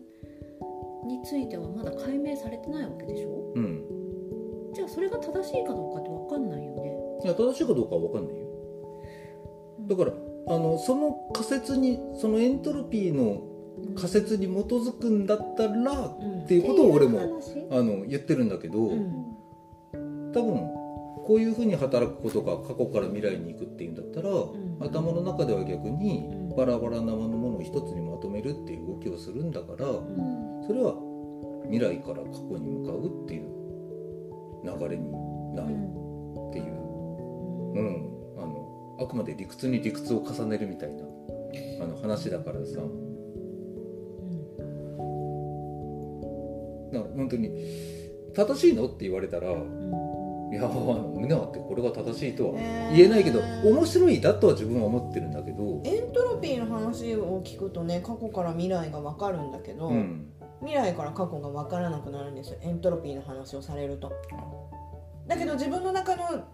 についてはまだ解明されてないわけでしょ？うん。じゃあそれが正しいかどうかって分かんないよね。いや正しいかどうかは分かんないよ。だからあのその仮説にそのエントロピーの仮説に基づくんだったらうんっていうことを俺もあの言ってるんだけど、うん。多分こういうふうに働くことが過去から未来に行くっていうんだったら、ん。頭の中では逆にうん。バラバラなものを一つにまとめるっていう動きをするんだから、うん。それは未来から過去に向かうっていう流れになるっていう、うん。あのあくまで理屈に理屈を重ねるみたいなあの話だからさ。だから本当に正しいの？って言われたらいや胸張ってこれが正しいとは言えないけど、面白いだとは自分は思ってるんだけど、エントロピーの話を聞くとね過去から未来が分かるんだけど、うん、未来から過去が分からなくなるんですよエントロピーの話をされると。だけど自分の中の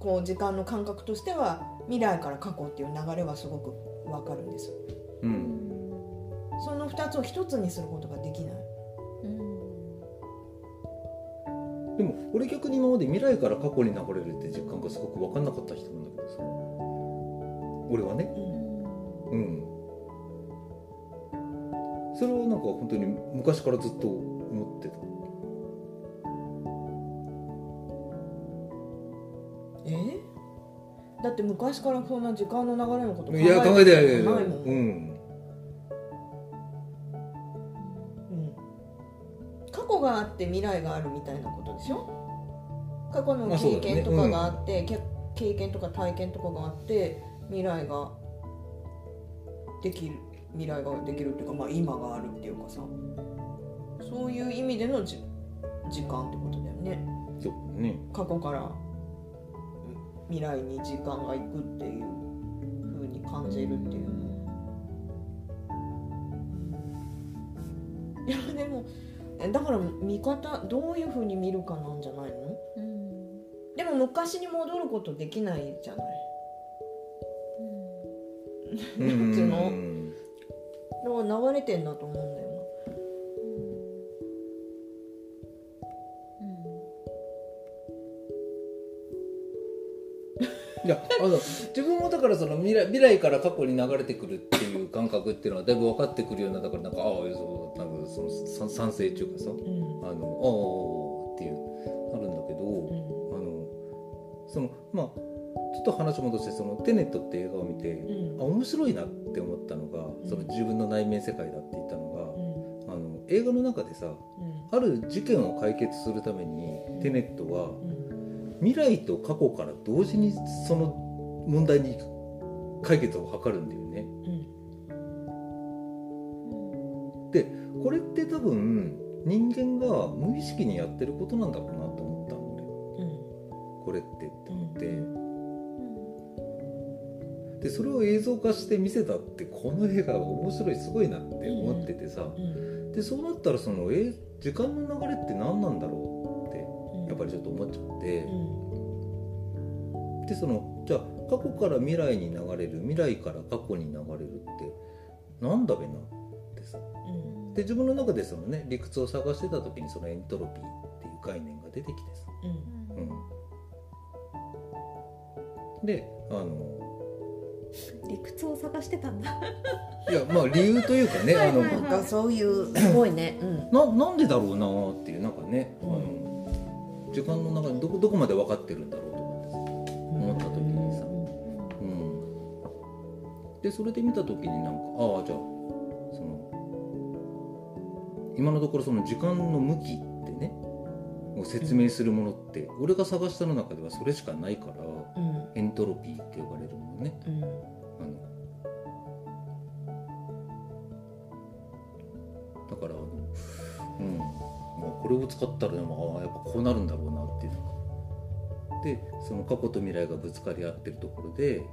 こう時間の感覚としては未来から過去っていう流れはすごく分かるんですうん。その2つを1つにすることがでも俺逆に今まで未来から過去に流れるって実感がすごく分かんなかった人なんだけどさ。俺はね。うん。それをなんか本当に昔からずっと思ってた。え？だって昔からそんな時間の流れのこと考いや考えてないもん、うん。うん。過去があって未来があるみたいなことでしょ？過去の経験とかがあって、け経験とか体験とかがあって未来ができる未来ができるっていうか、まあ、今があるっていうかさ。そういう意味でのじ時間ってことだよね。そうね。過去から未来に時間が行くっていう風に感じるっていういやでもえだから見方どういう風に見るかなんじゃないの？でも昔に戻ることできないじゃない。うん。なんていうの？だから流れてんだと思うんだよいやあの自分もだからその未来未来から過去に流れてくるっていう感覚っていうのはだいぶ分かってくるようなだからなんかああそうなんかそのさ賛成っていうかさうん。のああっていうなるんだけど、あのそのまあちょっと話戻してその「テネット」って映画を見て、うん。あ面白いなって思ったのがその自分の内面世界だって言ったのが、あの映画の中でさある事件を解決するためにテネットはうん。未来と過去から同時にその問題に解決を図るんだよね。でこれって多分人間が無意識にやってることなんだろうなと思ったのね、これってって思って。でそれを映像化して見せたってこの映画が面白いすごいなって思っててさ、でそうなったらそのえ時間の流れって何なんだろうってやっぱりちょっと思っちゃって、でそのじゃあ過去から未来に流れる未来から過去に流れるってなんだべなで自分の中でそのね理屈を探してた時にそのエントロピーっていう概念が出てきてさ、うん、であの理屈を探してたんだ。いやまあ理由というかね あのなんかそういうすごいね、うん、ななんでだろうなっていうなんかね、あの時間の中でどこどこまで分かってるんだろうとかって思った時にさ、うん、でそれで見た時になんかああじゃあ今のところその時間の向きってねを説明するものって、俺が探したの中ではそれしかないから、エントロピーって呼ばれるものね、あのだからあのうん。まあこれを使ったらでもああやっぱこうなるんだろうなっていうのが。でその過去と未来がぶつかり合ってるところで、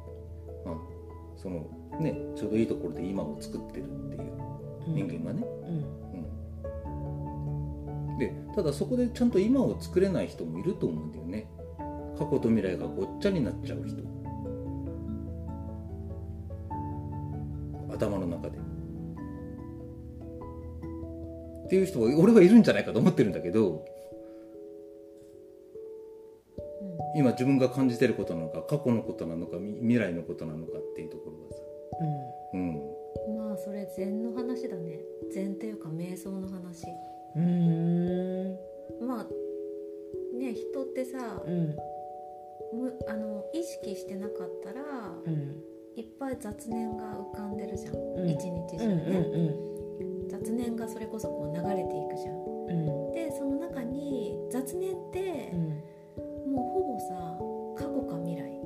まあ、そのねちょうどいいところで今を作ってるっていう人間がね、うんでただそこでちゃんと今を作れない人もいると思うんだよね。過去と未来がごっちゃになっちゃう人。頭の中で。っていう人は俺はいるんじゃないかと思ってるんだけど、今自分が感じてることなのか過去のことなのか未来のことなのかっていうところがさ、うん、うん、まあそれ禅の話だね。禅っていうか瞑想の話うん。まあね人ってさ、うん、むあの意識してなかったら、うん、いっぱい雑念が浮かんでるじゃん、うん、一日中ね、うんうん、雑念がそれこそこう流れていくじゃん。でその中に雑念って、もうほぼさ過去か未来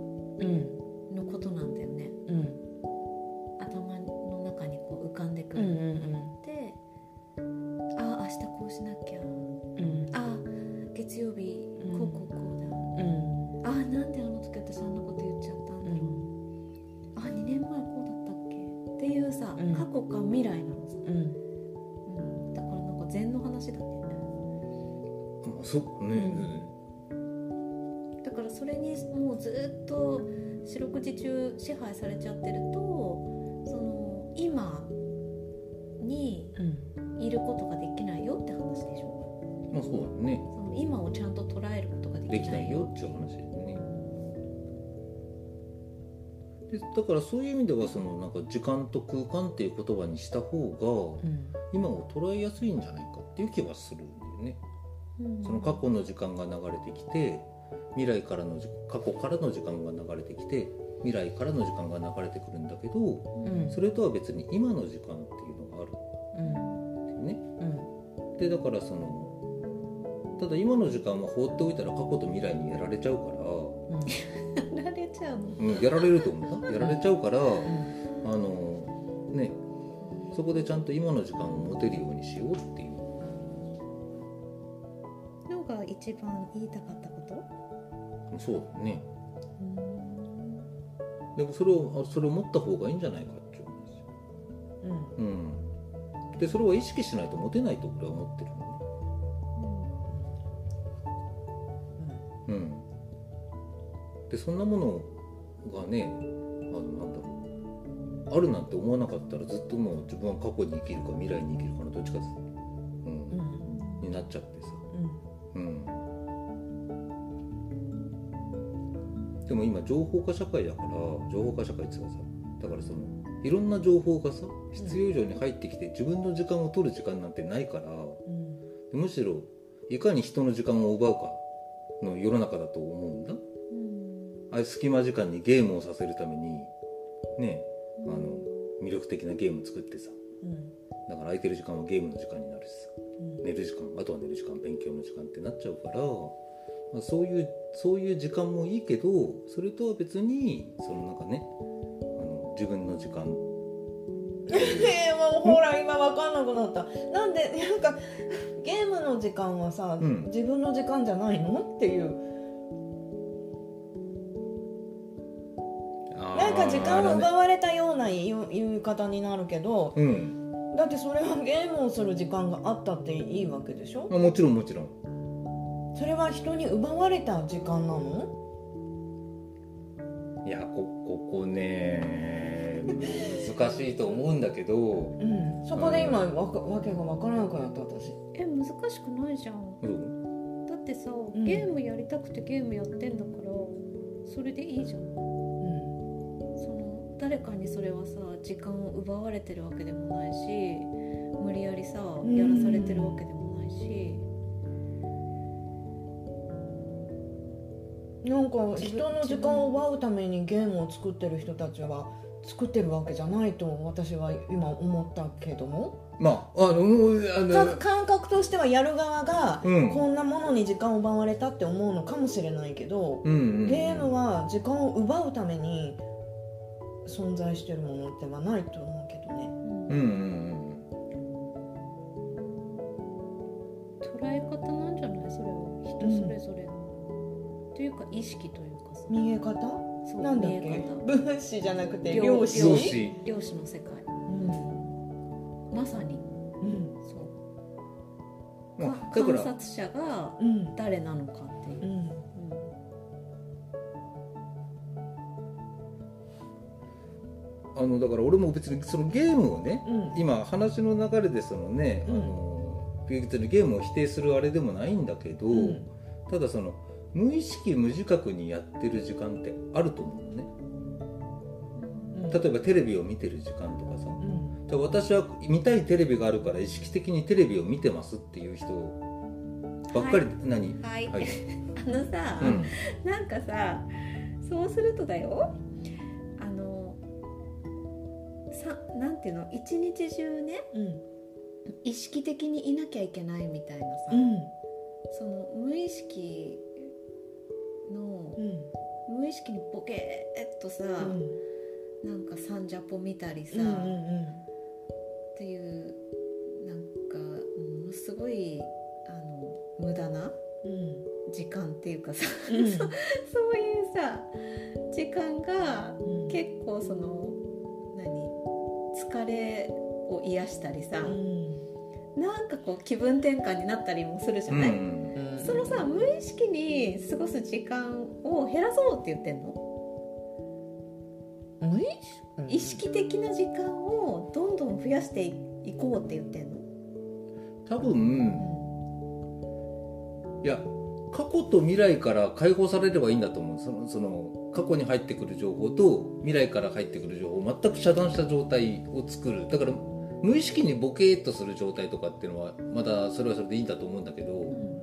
そうね、だからそれにもうずっと四六時中支配されちゃってるとその今にいることができないよって話でしょ。まあそうだね。その今をちゃんと捉えることができないよ。っていう話だよね。でだからそういう意味ではそのなんか時間と空間っていう言葉にした方が、今を捉えやすいんじゃないかっていう気はするんだよね、うん、その過去の時間が流れてきて未来からの過去からの時間が流れてきて未来からの時間が流れてくるんだけど、うん、それとは別に今の時間っていうのがある。ね、うん、でだからそのただ今の時間は放っておいたら過去と未来にやられちゃうから、うん、やられちゃうの、うん、やられると思うやられちゃうから、あのね。そこでちゃんと今の時間を持てるようにしようっていう。のが一番言いたかったこと？そうだねでもそれをそれを持った方がいいんじゃないかって思うんですよ、うん、うん。でそれは意識しないと持てないと俺は思ってるのね。うん、うん、でそんなものがねあのなんだろう。あるなんて思わなかったらずっともう自分は過去に生きるか未来に生きるかのどっちか、うん、うん、になっちゃってさ、うん、うん、でも今情報化社会だから情報化社会っていうかさだからそのいろんな情報がさ必要以上に入ってきて自分の時間を取る時間なんてないから、うん、むしろいかに人の時間を奪うかの世の中だと思うんだ、うん、あい隙間時間にゲームをさせるためにねあの魅力的なゲーム作ってさ、うん、だから空いてる時間はゲームの時間になるしさ、寝る時間あとは寝る時間勉強の時間ってなっちゃうからまあ、そういうそういう時間もいいけどそれとは別にそのなんかねあの自分の時間。えー、もうほら今分かんなくなった。なんでなんかゲームの時間はさ、うん、自分の時間じゃないの？っていう。なんか時間を奪われたような言い方になるけど、うん、だってそれはゲームをする時間があったっていいわけでしょ？もちろんもちろん。それは人に奪われた時間なの？いやこここね難しいと思うんだけど、うん、そこで今わわけが分からなくなった私。え難しくないじゃん、う？ん、だってさ、ゲームやりたくてゲームやってんだからそれでいいじゃん、誰かにそれはさ時間を奪われてるわけでもないし無理やりさやらされてるわけでもないし、なんか人の時間を奪うためにゲームを作ってる人たちは作ってるわけじゃないと私は今思ったけども。まああのあの感覚としてはやる側がこんなものに時間を奪われたって思うのかもしれないけど、うんうんうん、ゲームは時間を奪うために存在してるものではないと思うけどね。うんうんうん、捉え方なんじゃない？それは人それぞれ、うん、というか意識というかさ。見え方？なんだっけ？分子じゃなくて量子？量子の世界、うん、まさに、うん、そう、まあ、観察者が誰なのかう。んあのだから俺も別にそのゲームをね、うん、今話の流れでそのね、うん、あの別にゲームを否定するあれでもないんだけど、うん、ただその無意識無自覚にやってる時間ってあると思うのね、例えばテレビを見てる時間とかさ、じゃ私は見たいテレビがあるから意識的にテレビを見てますっていう人ばっかり、はい、何？はい、はい、あのさ、うん、なんかさそうするとだよさなんていうの？一日中ね、うん、意識的にいなきゃいけないみたいなさ、うん、その無意識の、無意識にボケーっとさ、うん、なんかサンジャポ見たりさ、うんうんうん、っていうなんかものすごいあの無駄な時間っていうかさ、うん、そういうさ時間が結構その何疲れを癒したりさ、うん、なんかこう気分転換になったりもするじゃない、うん。そのさ無意識に過ごす時間を減らそうって言ってんの？無意識？意識的な時間をどんどん増やしていこうって言ってんの？多分、うん、いや過去と未来から解放されればいいんだと思う。そのその過去に入ってくる情報と未来から入ってくる情報を全く遮断した状態を作る。だから無意識にボケーっとする状態とかっていうのはまだそれはそれでいいんだと思うんだけど、うん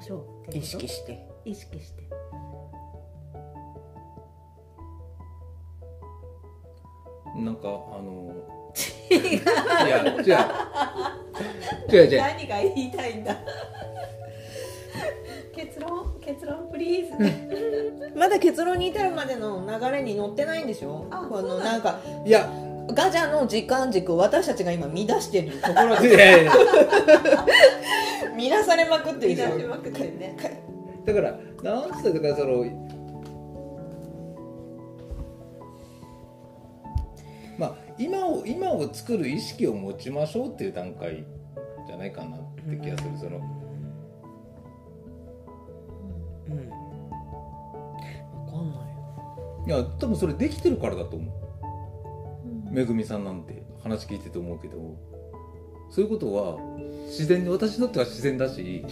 しょうって意識して。意識して。なんかあの違う。いや違う。違う違う。何が言いたいんだ。結論？結論？プリーズまだ結論に至るまでの流れに乗ってないんでしょ？あこのなんかいや。ガジャの時間軸を私たちが今乱してるところで乱されまくってる乱しまくってるね。だからなんつっからそのまあ今を今を作る意識を持ちましょうっていう段階じゃないかなって気がする、そのうん。分かん。ないいや多分それできてるからだと思う。めぐみさんなんて話聞いてて思うけどそういうことは自然に私にとっては自然だし、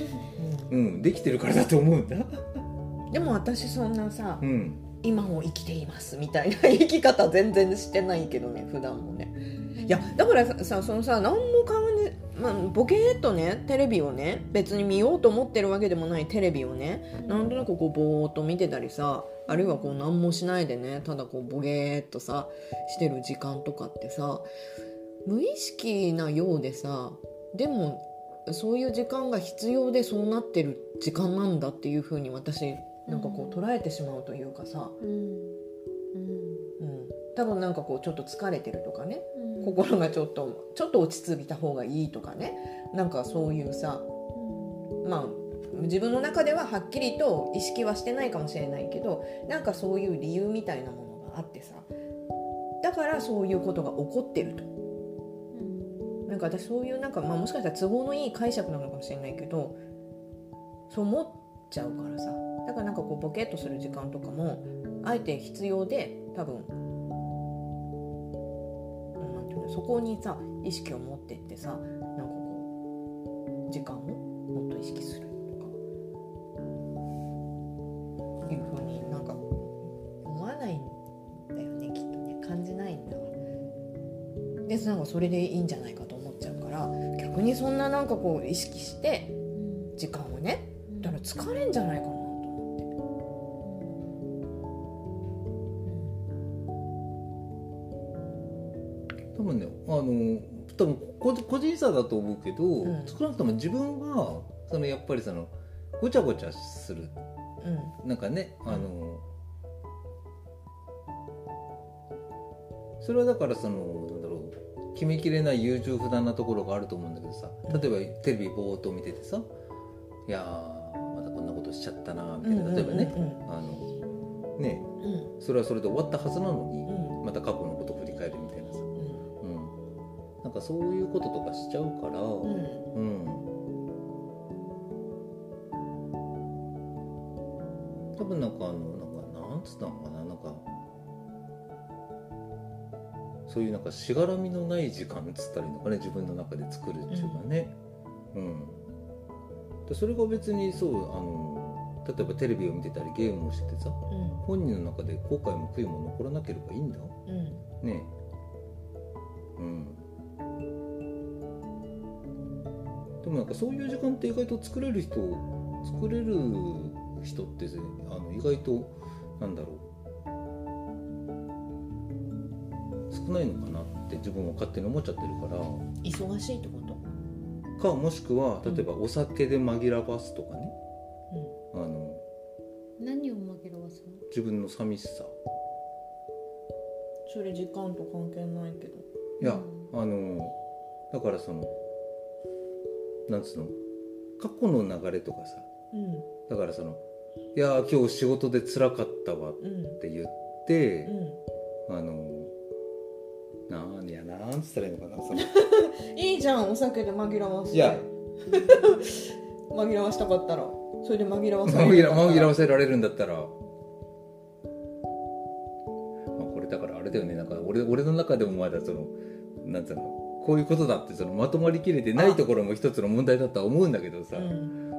うん、うん、できてるからだと思うんだ。でも私そんなさ、うん、今を生きていますみたいな 生き方全然してないけどね普段もね。いやだからさそのさ何も感じ、まあ、ボケーっとねテレビをね別に見ようと思ってるわけでもないテレビをねなんとなくこうぼーっと見てたりさあるいはこう何もしないでねただこうボゲーっとさしてる時間とかってさ無意識なようでさでもそういう時間が必要でそうなってる時間なんだっていうふうに私なんかこう捉えてしまうというかさ、うん。うん。うん、多分なんかこうちょっと疲れてるとかね。うん。心がちょっとちょっと落ち着いた方がいいとかね。なんかそういうさまあ自分の中でははっきりと意識はしてないかもしれないけどなんかそういう理由みたいなものがあってさ。だからそういうことが起こってるとなんか私そういうなんか、まあ、もしかしたら都合のいい解釈なのかもしれないけどそう思っちゃうからさ。だからなんかこうボケっとする時間とかもあえて必要で多分うんなんていうのそこにさ意識を持ってってさなんかこう時間をもっと意識するとか。いうふうになんか思わないんだよねきっとね。感じないんだでなんかそれでいいんじゃないかから逆にそんななんかこう意識して時間をねだから疲れんじゃないかなと思多分ねあの多分個個人差だと思うけど、うん。少なくとも自分はそのやっぱりそのごちゃごちゃする。って。うん。なんかねあの、それはだからその決めきれない優柔不断なところがあると思うんだけどさ例えばテレビぼーっと見ててさ「いやーまたこんなことしちゃったな」みたいな例えばね、うん。あのねうん。それはそれで終わったはずなのに、うん。また過去のことを振り返るみたいなさ、うん。うん、なんかそういうこととかしちゃうから、うん。うん。多分なんかあのなんかなんつったのかなそういうなんかしがらみのない時間っつったらいいのかね自分の中で作るっていうかね。うん、でそれが別にそうあの例えばテレビを見てたりゲームをしててさうん。本人の中で後悔も悔いも残らなければいいんだ。うん。ね。えうん。でもなんかそういう時間って意外と作れる人作れる人ってあの意外となんだろう少ないのかなって自分は勝手に思っちゃってるから。忙しいってこと？かもしくは例えばお酒で紛らわすとかね、あの何を紛らわすの？自分の寂しさ。それ時間と関係ないけど。いや、あのだからそのなんつうの？過去の流れとかさ。うん。だからその「いやー今日仕事で辛かったわ」っうんて言ってう、ん。あのなんいやなんつったらいいのかなその。いいじゃんお酒で紛らわして。いや。紛らわしたかったら。それで紛らわされ紛ら紛らわせられるんだったら、まあ、これだからあれだよね。なんか俺俺の中でもまだそのなんつうのこういうことだってそのまとまりきれてないところも一つの問題だとは思うんだけどさ、うんうん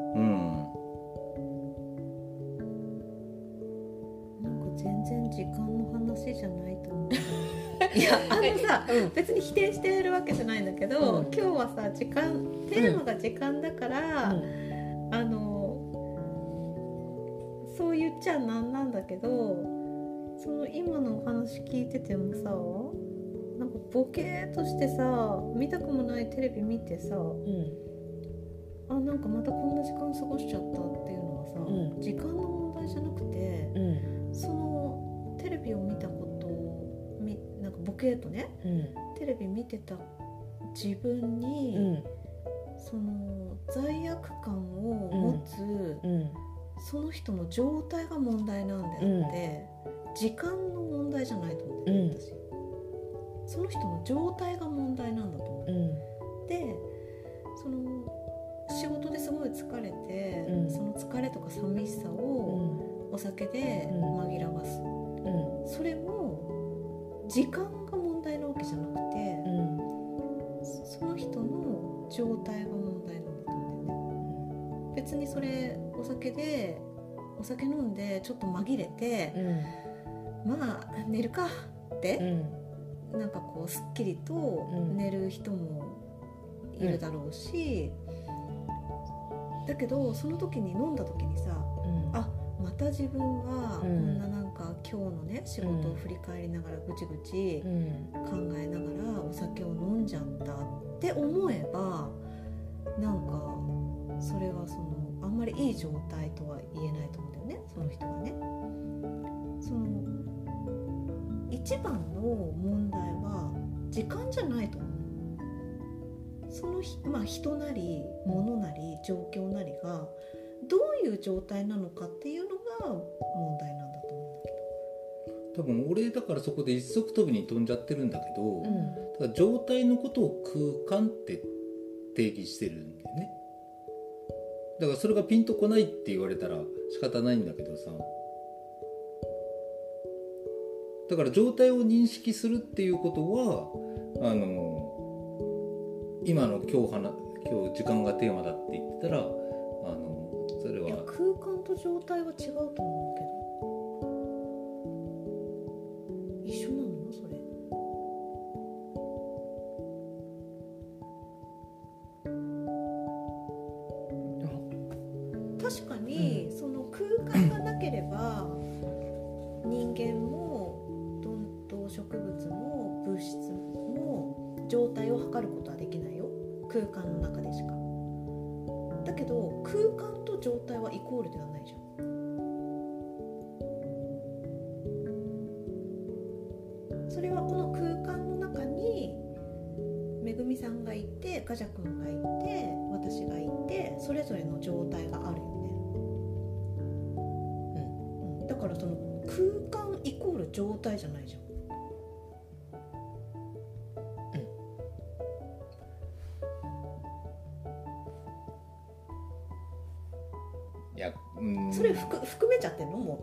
さうん。別に否定してるわけじゃないんだけど、うん。今日はさ時間テーマが時間だから、うん。あのそう言っちゃなんなんだけどその今のお話聞いててもさなんかボケーっとしてさ見たくもないテレビ見てさうん。あなんかまたこんな時間過ごしちゃったっていうのはさ、うん。時間の問題じゃなくてうん。そのテレビを見たことなんかボケーっとねうん。テレビ見てた自分に、うんその罪悪感を持つ、うん。その人の状態が問題なんであって、時間の問題じゃないと思うん。だよね、私。その人の状態が問題なんだと思ううん。でその仕事ですごい疲れて、うん。その疲れとか寂しさうをん。お酒でうん。紛らわす、うん。それも時間が問題なわけじゃなくて、うんそその人の状態が問題なんだと思うんだよね。別にそれお酒でお酒飲んでちょっと紛れて、うん。まあ寝るかってうん。なんかこうすっきりと寝る人もいるだろうし、だけどその時に飲んだ時にさ、あまた自分はこんななんか今日のね仕事を振り返りながらぐちぐち考えながらお酒を飲んじゃったって思えばなんかそれはそのあんまりいい状態とは言えないと思うんだよねその人はね。その一番の問題は時間じゃないと思う。そのまあ、人なり物なり状況なりがどういう状態なのかっていうのが問題なんだ多分俺だからそこで一足飛びに飛んじゃってるんだけど、うん、ただ状態のことを空間って定義してるんだよね。だからそれがピンとこないって言われたら仕方ないんだけどさ。だから状態を認識するっていうことはあの今の今日話今日時間がテーマだって言ってたらあのそれは空間と状態は違うと思うけど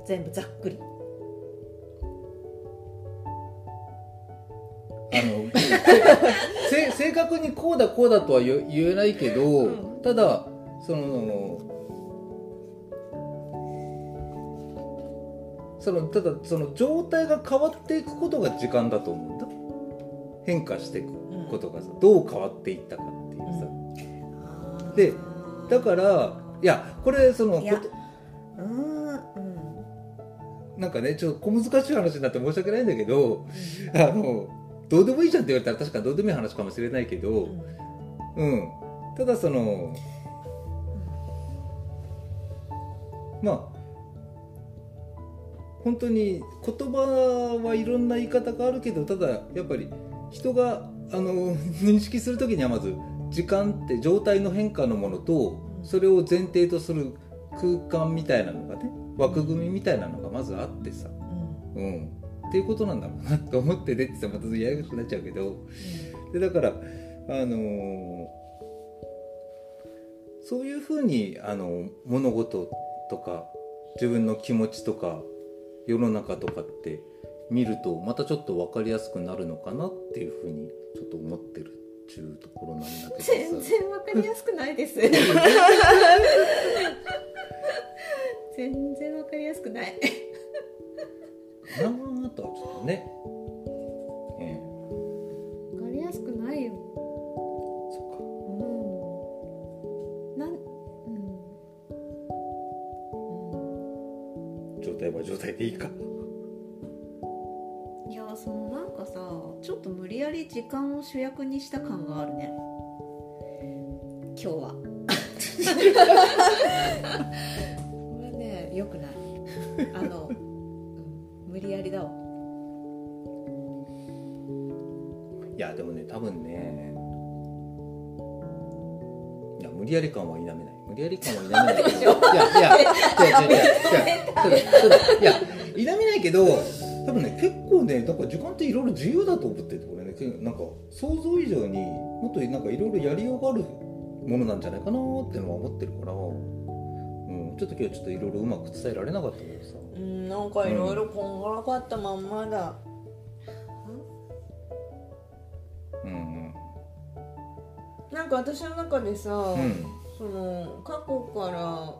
全部ざっくり。あの正確にこうだこうだとは言えないけど、うん、ただそのそのただその状態が変わっていくことが時間だと思うんだ。変化していくことがさ、うん、どう変わっていったかっていうさ、うん、でだからいやこれそのなんかねちょっと小難しい話になって申し訳ないんだけど、あのどうでもいいじゃんって言われたら確かどうでもいい話かもしれないけど、うん、うん、ただそのまあ本当に言葉はいろんな言い方があるけどただやっぱり人があの認識する時にはまず時間って状態の変化のものとそれを前提とする空間みたいなのがね枠組みみたいなのがまずあってさ、うん、うん、っていうことなんだろうなと思ってねってまたややこしくなっちゃうけど、うん、でだからあのー、そういうふうにあの物事とか自分の気持ちとか世の中とかって見るとまたちょっと分かりやすくなるのかなっていうふうにちょっと思ってるっていうところなんだけど全然分かりやすくないです 全然わかりやすくない。なーとはちょっとね。ええ。わかりやすくないよ。そっか。うん。なん。うん、状態は状態でいいか。いやそのなんかさちょっと無理やり時間を主役にした感があるね。今日は よくない。あの、うん、無理やりだわ。いやでもね多分ねいや無理やり感は否めない。無理やり感は否めない いやいやいやいやいや否めないけど多分ね結構ねだから時間っていろいろ自由だと思っててこれね。なんか想像以上にもっとなんかいろいろやりようがあるものなんじゃないかなってのは思ってるからちょっと今日ちょっといろいろうまく伝えられなかったけどさ。うんなんかいろいろこんがらかったまんまだ。うん、なんか私の中でさ、うん、その過去から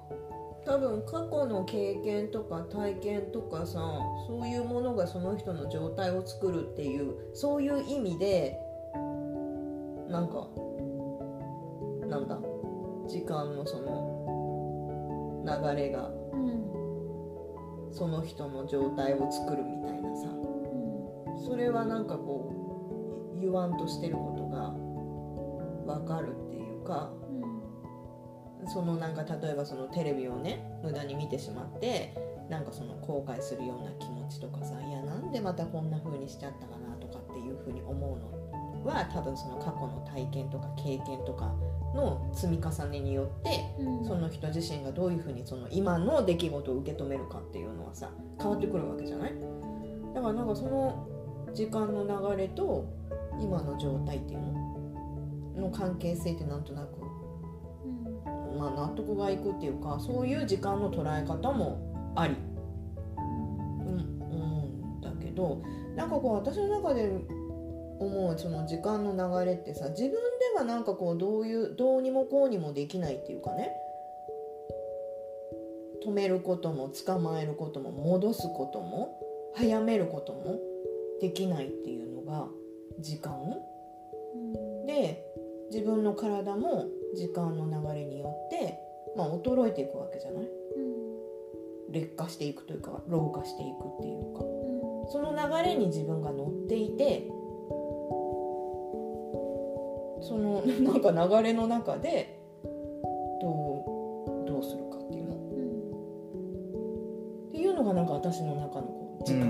多分過去の経験とか体験とかさそういうものがその人の状態を作るっていうそういう意味でなんかなんだ？時間のその流れが。その人の状態を作るみたいなさ。それはなんかこう言わんとしてることが分かるっていうか、そのなんか例えばそのテレビをね無駄に見てしまってなんかその後悔するような気持ちとかさいやなんでまたこんな風にしちゃったかなとかっていう風に思うのは多分その過去の体験とか経験とかの積み重ねによって、うん、その人自身がどういうふうにその今の出来事を受け止めるかっていうのはさ変わってくるわけじゃない？だからなんかその時間の流れと今の状態っていうの？の関係性ってなんとなく、うん、まあ納得がいくっていうかそういう時間の捉え方もあり、うん、うんだけどなんかこう私の中で思うその時間の流れってさ自分ではなんかこうどういうどうにもこうにもできないっていうかね。止めることも捕まえることも戻すことも早めることもできないっていうのが時間、うん、で自分の体も時間の流れによって、まあ、衰えていくわけじゃない、うん、劣化していくというか老化していくっていうか、うん、その流れに自分が乗っていてその なんか流れの中でどうどうするかっていうの、うん、っていうのがなんか私の中のこう時間、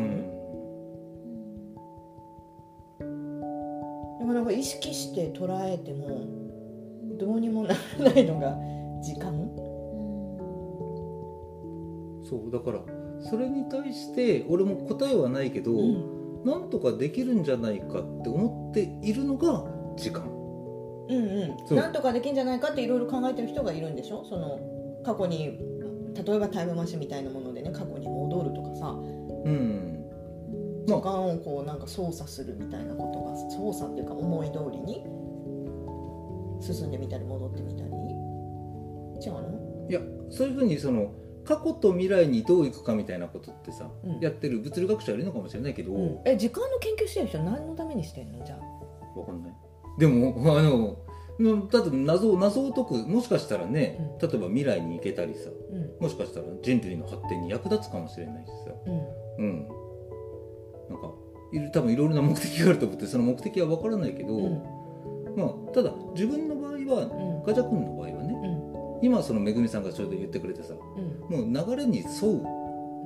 うん、でもなんか意識して捉えてもどうにもならないのが 時間、そうだからそれに対して俺も答えはないけど、うん、なんとかできるんじゃないかって思っているのが時間うんうん、なんとかできんじゃないかっていろいろ考えてる人がいるんでしょ？その過去に例えばタイムマシンみたいなものでね過去に戻るとかさ、うん、時間をこうなんか操作するみたいなことが操作っていうか思い通りに進んでみたり戻ってみたり。違うの？いやそういうふうにその過去と未来にどういくかみたいなことってさ、うん、やってる物理学者いるのかもしれないけど、うん、え時間の研究してる人何のためにしてんの？じゃあ。分かんないでもあのだって謎謎を解くもしかしたらね、うん、例えば未来に行けたりさ、うん、もしかしたら人類の発展に役立つかもしれないしさ、うん、うん、なんか多分いろいろな目的があると思ってその目的は分からないけど、まあ、ただ自分の場合は、ガチャ君の場合はね、今そのめぐみさんがちょうど言ってくれてさ、もう流れに沿う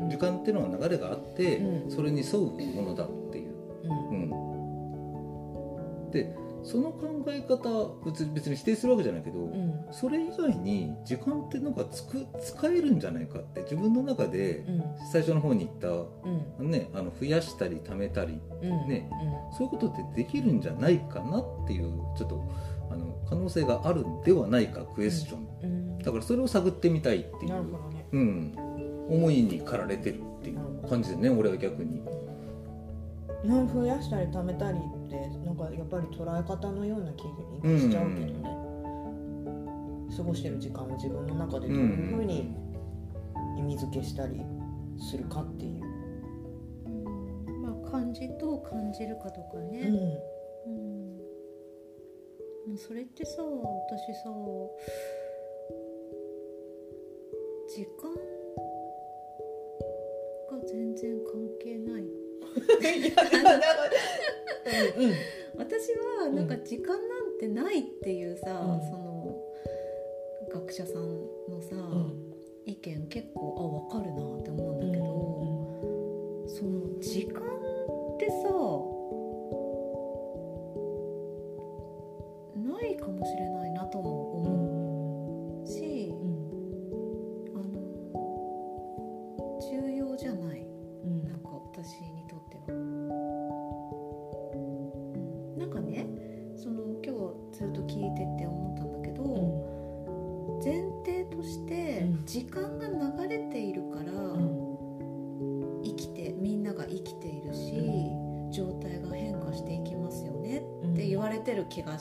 時間っていうのは流れがあって、それに沿うものだっていう。うん。でその考え方別別に否定するわけじゃないけど、うん、それ以外に時間ってなんかつく使えるんじゃないかって自分の中で最初の方に言った、うん、ね、あの増やしたり貯めたり、ねそういうことってできるんじゃないかなっていうちょっとあの可能性があるんではないかクエスチョン、だからそれを探ってみたいっていう、ね、うん、思いに駆られてるっていう感じでね俺は逆に。増やしたり貯めたりってなんかやっぱり捉え方のような気がしちゃうけどね、うん、過ごしてる時間を自分の中でどういうふうに意味付けしたりするかっていう、うん、まあ感じどう感じるかとかね、うん、うん、それってさ私さ時間が全然関係ない私はなんか時間なんてないっていうさ、うん、その学者さんのさ、うん、意見結構あ分かるなって思うんだけど、うん、その時間ってさないかもしれないなとも思う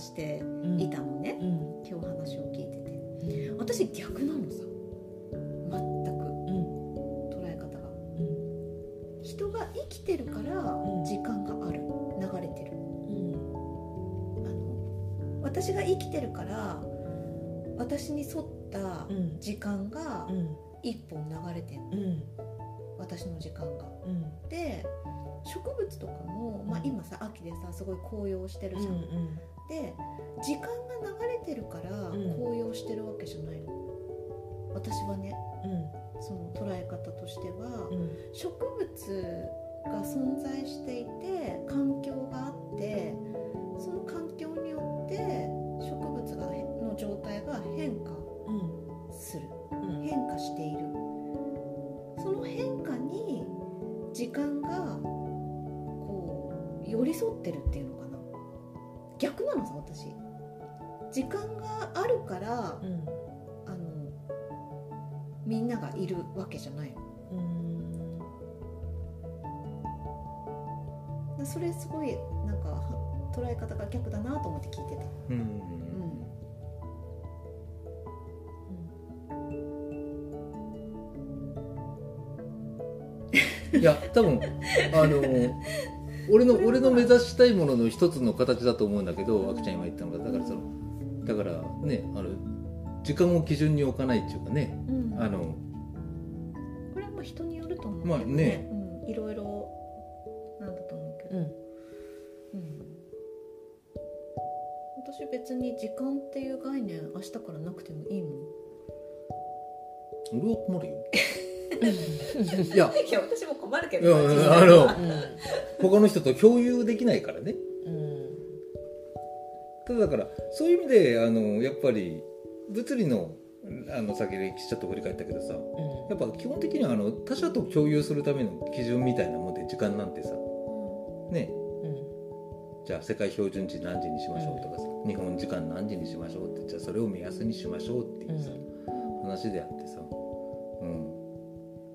していたのね、うん、今日話を聞いてて、うん、私逆なのさ。全く、捉え方が、人が生きてるから時間がある。流れてる、あの私が生きてるから私に沿った時間が一本流れてる、私の時間が。で植物とかも、まあ、今さ秋でさすごい紅葉してるじゃん、うんうん、で時間が流れてるから紅葉してるわけじゃないの。私はね、その捉え方としては、植物が存在していて環境があってその環境によって植物がの状態が変化する、うん、変化している。その変化に時間がこう寄り添ってるっていうのかな逆なのさ私。時間があるから、うん、あのみんながいるわけじゃないの。それすごいなんか捉え方が逆だなと思って聞いてた。うん、うん、いや多分あの俺の俺の目指したいものの一つの形だと思うんだけどあくちゃん今言ったのが。だからそのだからねあの時間を基準に置かないっていうかね、うん、あのこれはまあ人によると思うけどね,、まあね。うん、いろいろなんだと思うけど、うん。私別に時間っていう概念明日からなくてもいいもん。俺は困るよ いや。いや私も困るけど。あの、うん、他の人と共有できないからね、うん、ただだからそういう意味であのやっぱり物理のあの先歴史ちょっと振り返ったけどさ、うん、やっぱ基本的にはあの他者と共有するための基準みたいなもんで時間なんてさ、ね。じゃあ世界標準値何時にしましょうとかさ、うん、日本時間何時にしましょうってじゃあそれを目安にしましょうっていうさ、うん、話であってさ、うん、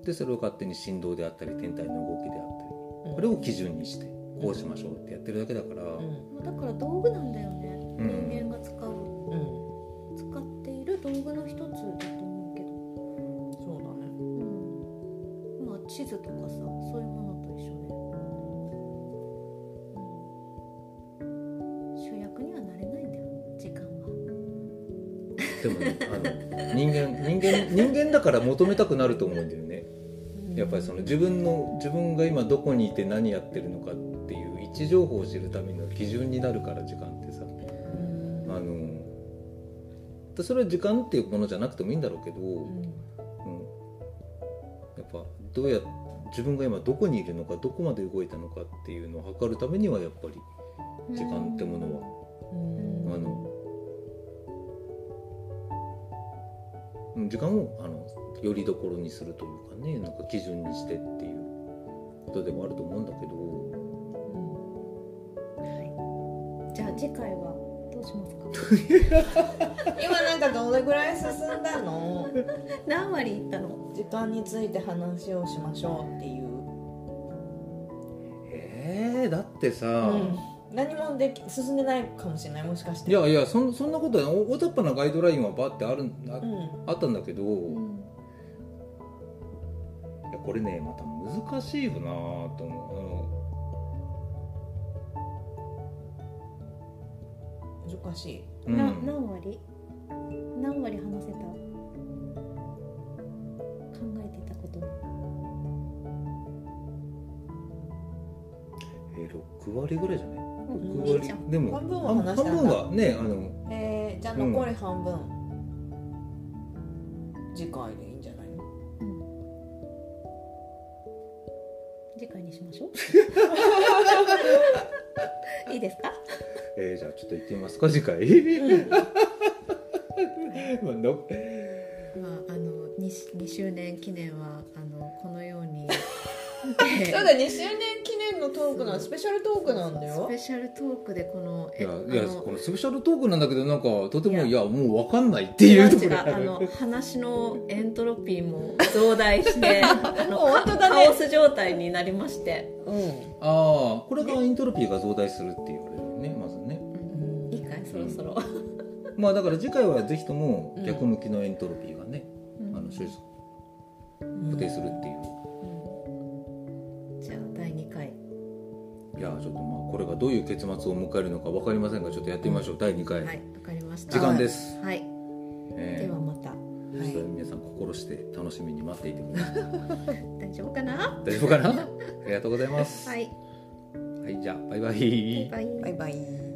でそれを勝手に振動であったり天体の動きであったり、これを基準にしてこうしましょうってやってるだけだから、だから道具なんだよね、人間が使う、使っている道具の一つだと思うけど。そうだね、うん、まあ地図とかさそういうものでもねあの人間人間人間だから求めたくなると思うんだよねその自分の自分が今どこにいて何やってるのかっていう位置情報を知るための基準になるから時間ってさ。あのそれは時間っていうものじゃなくてもいいんだろうけど、うん、やっぱどうや自分が今どこにいるのかどこまで動いたのかっていうのを測るためにはやっぱり時間ってものは、あの時間をあのよりどころにするというかねなんか基準にしてっていうことでもあると思うんだけど、うん。はい、じゃあ次回はどうしますか？今なんかどれぐらい進んだの？何割いったの？時間について話をしましょうっていう。えー、だってさ、うん。何もでき進んでないかもしれない？もしかして。いやいやそそんなことは大雑把なガイドラインはバってあるあ,、うん、あったんだけど、うん、これねまた難しいよなと思う。難しい、うん、な何割？何割話せた？考えてたこと。え6割ぐらいじゃない？6割。でも半分半分はねあのえー、じゃあ残り半分、うん、次回で次回にしましょう。いいですか？えー、じゃあちょっと行ってみますか次回、うん、まあああの 2, 2周年記念はあのこのようにそうだ2周年記念のトークなスペシャルトークなんだよ。スペシャルトークでこのいやいやこのスペシャルトークなんだけどなんかとてもいや。もう分かんないっていうところ。あの話のエントロピーも増大して あの本当だ、ね、カオス状態になりまして、うん、ああこれがエントロピーが増大するって言われるねまずね、うん、いいかいそろそろ、うん、まあだから次回はぜひとも逆向きのエントロピーがね、うん、あの固定するっていう、いやじゃあちょっとまあこれがどういう結末を迎えるのか分かりませんがちょっとやってみましょう、第2回、はいわかりました。時間です、はい。えー。ではまた、はちょっとい、皆さん心して楽しみに待っていてください。大丈夫かな？大丈夫かな？ありがとうございます。はい。はいじゃあバイバイ。バイバイ。バイバイ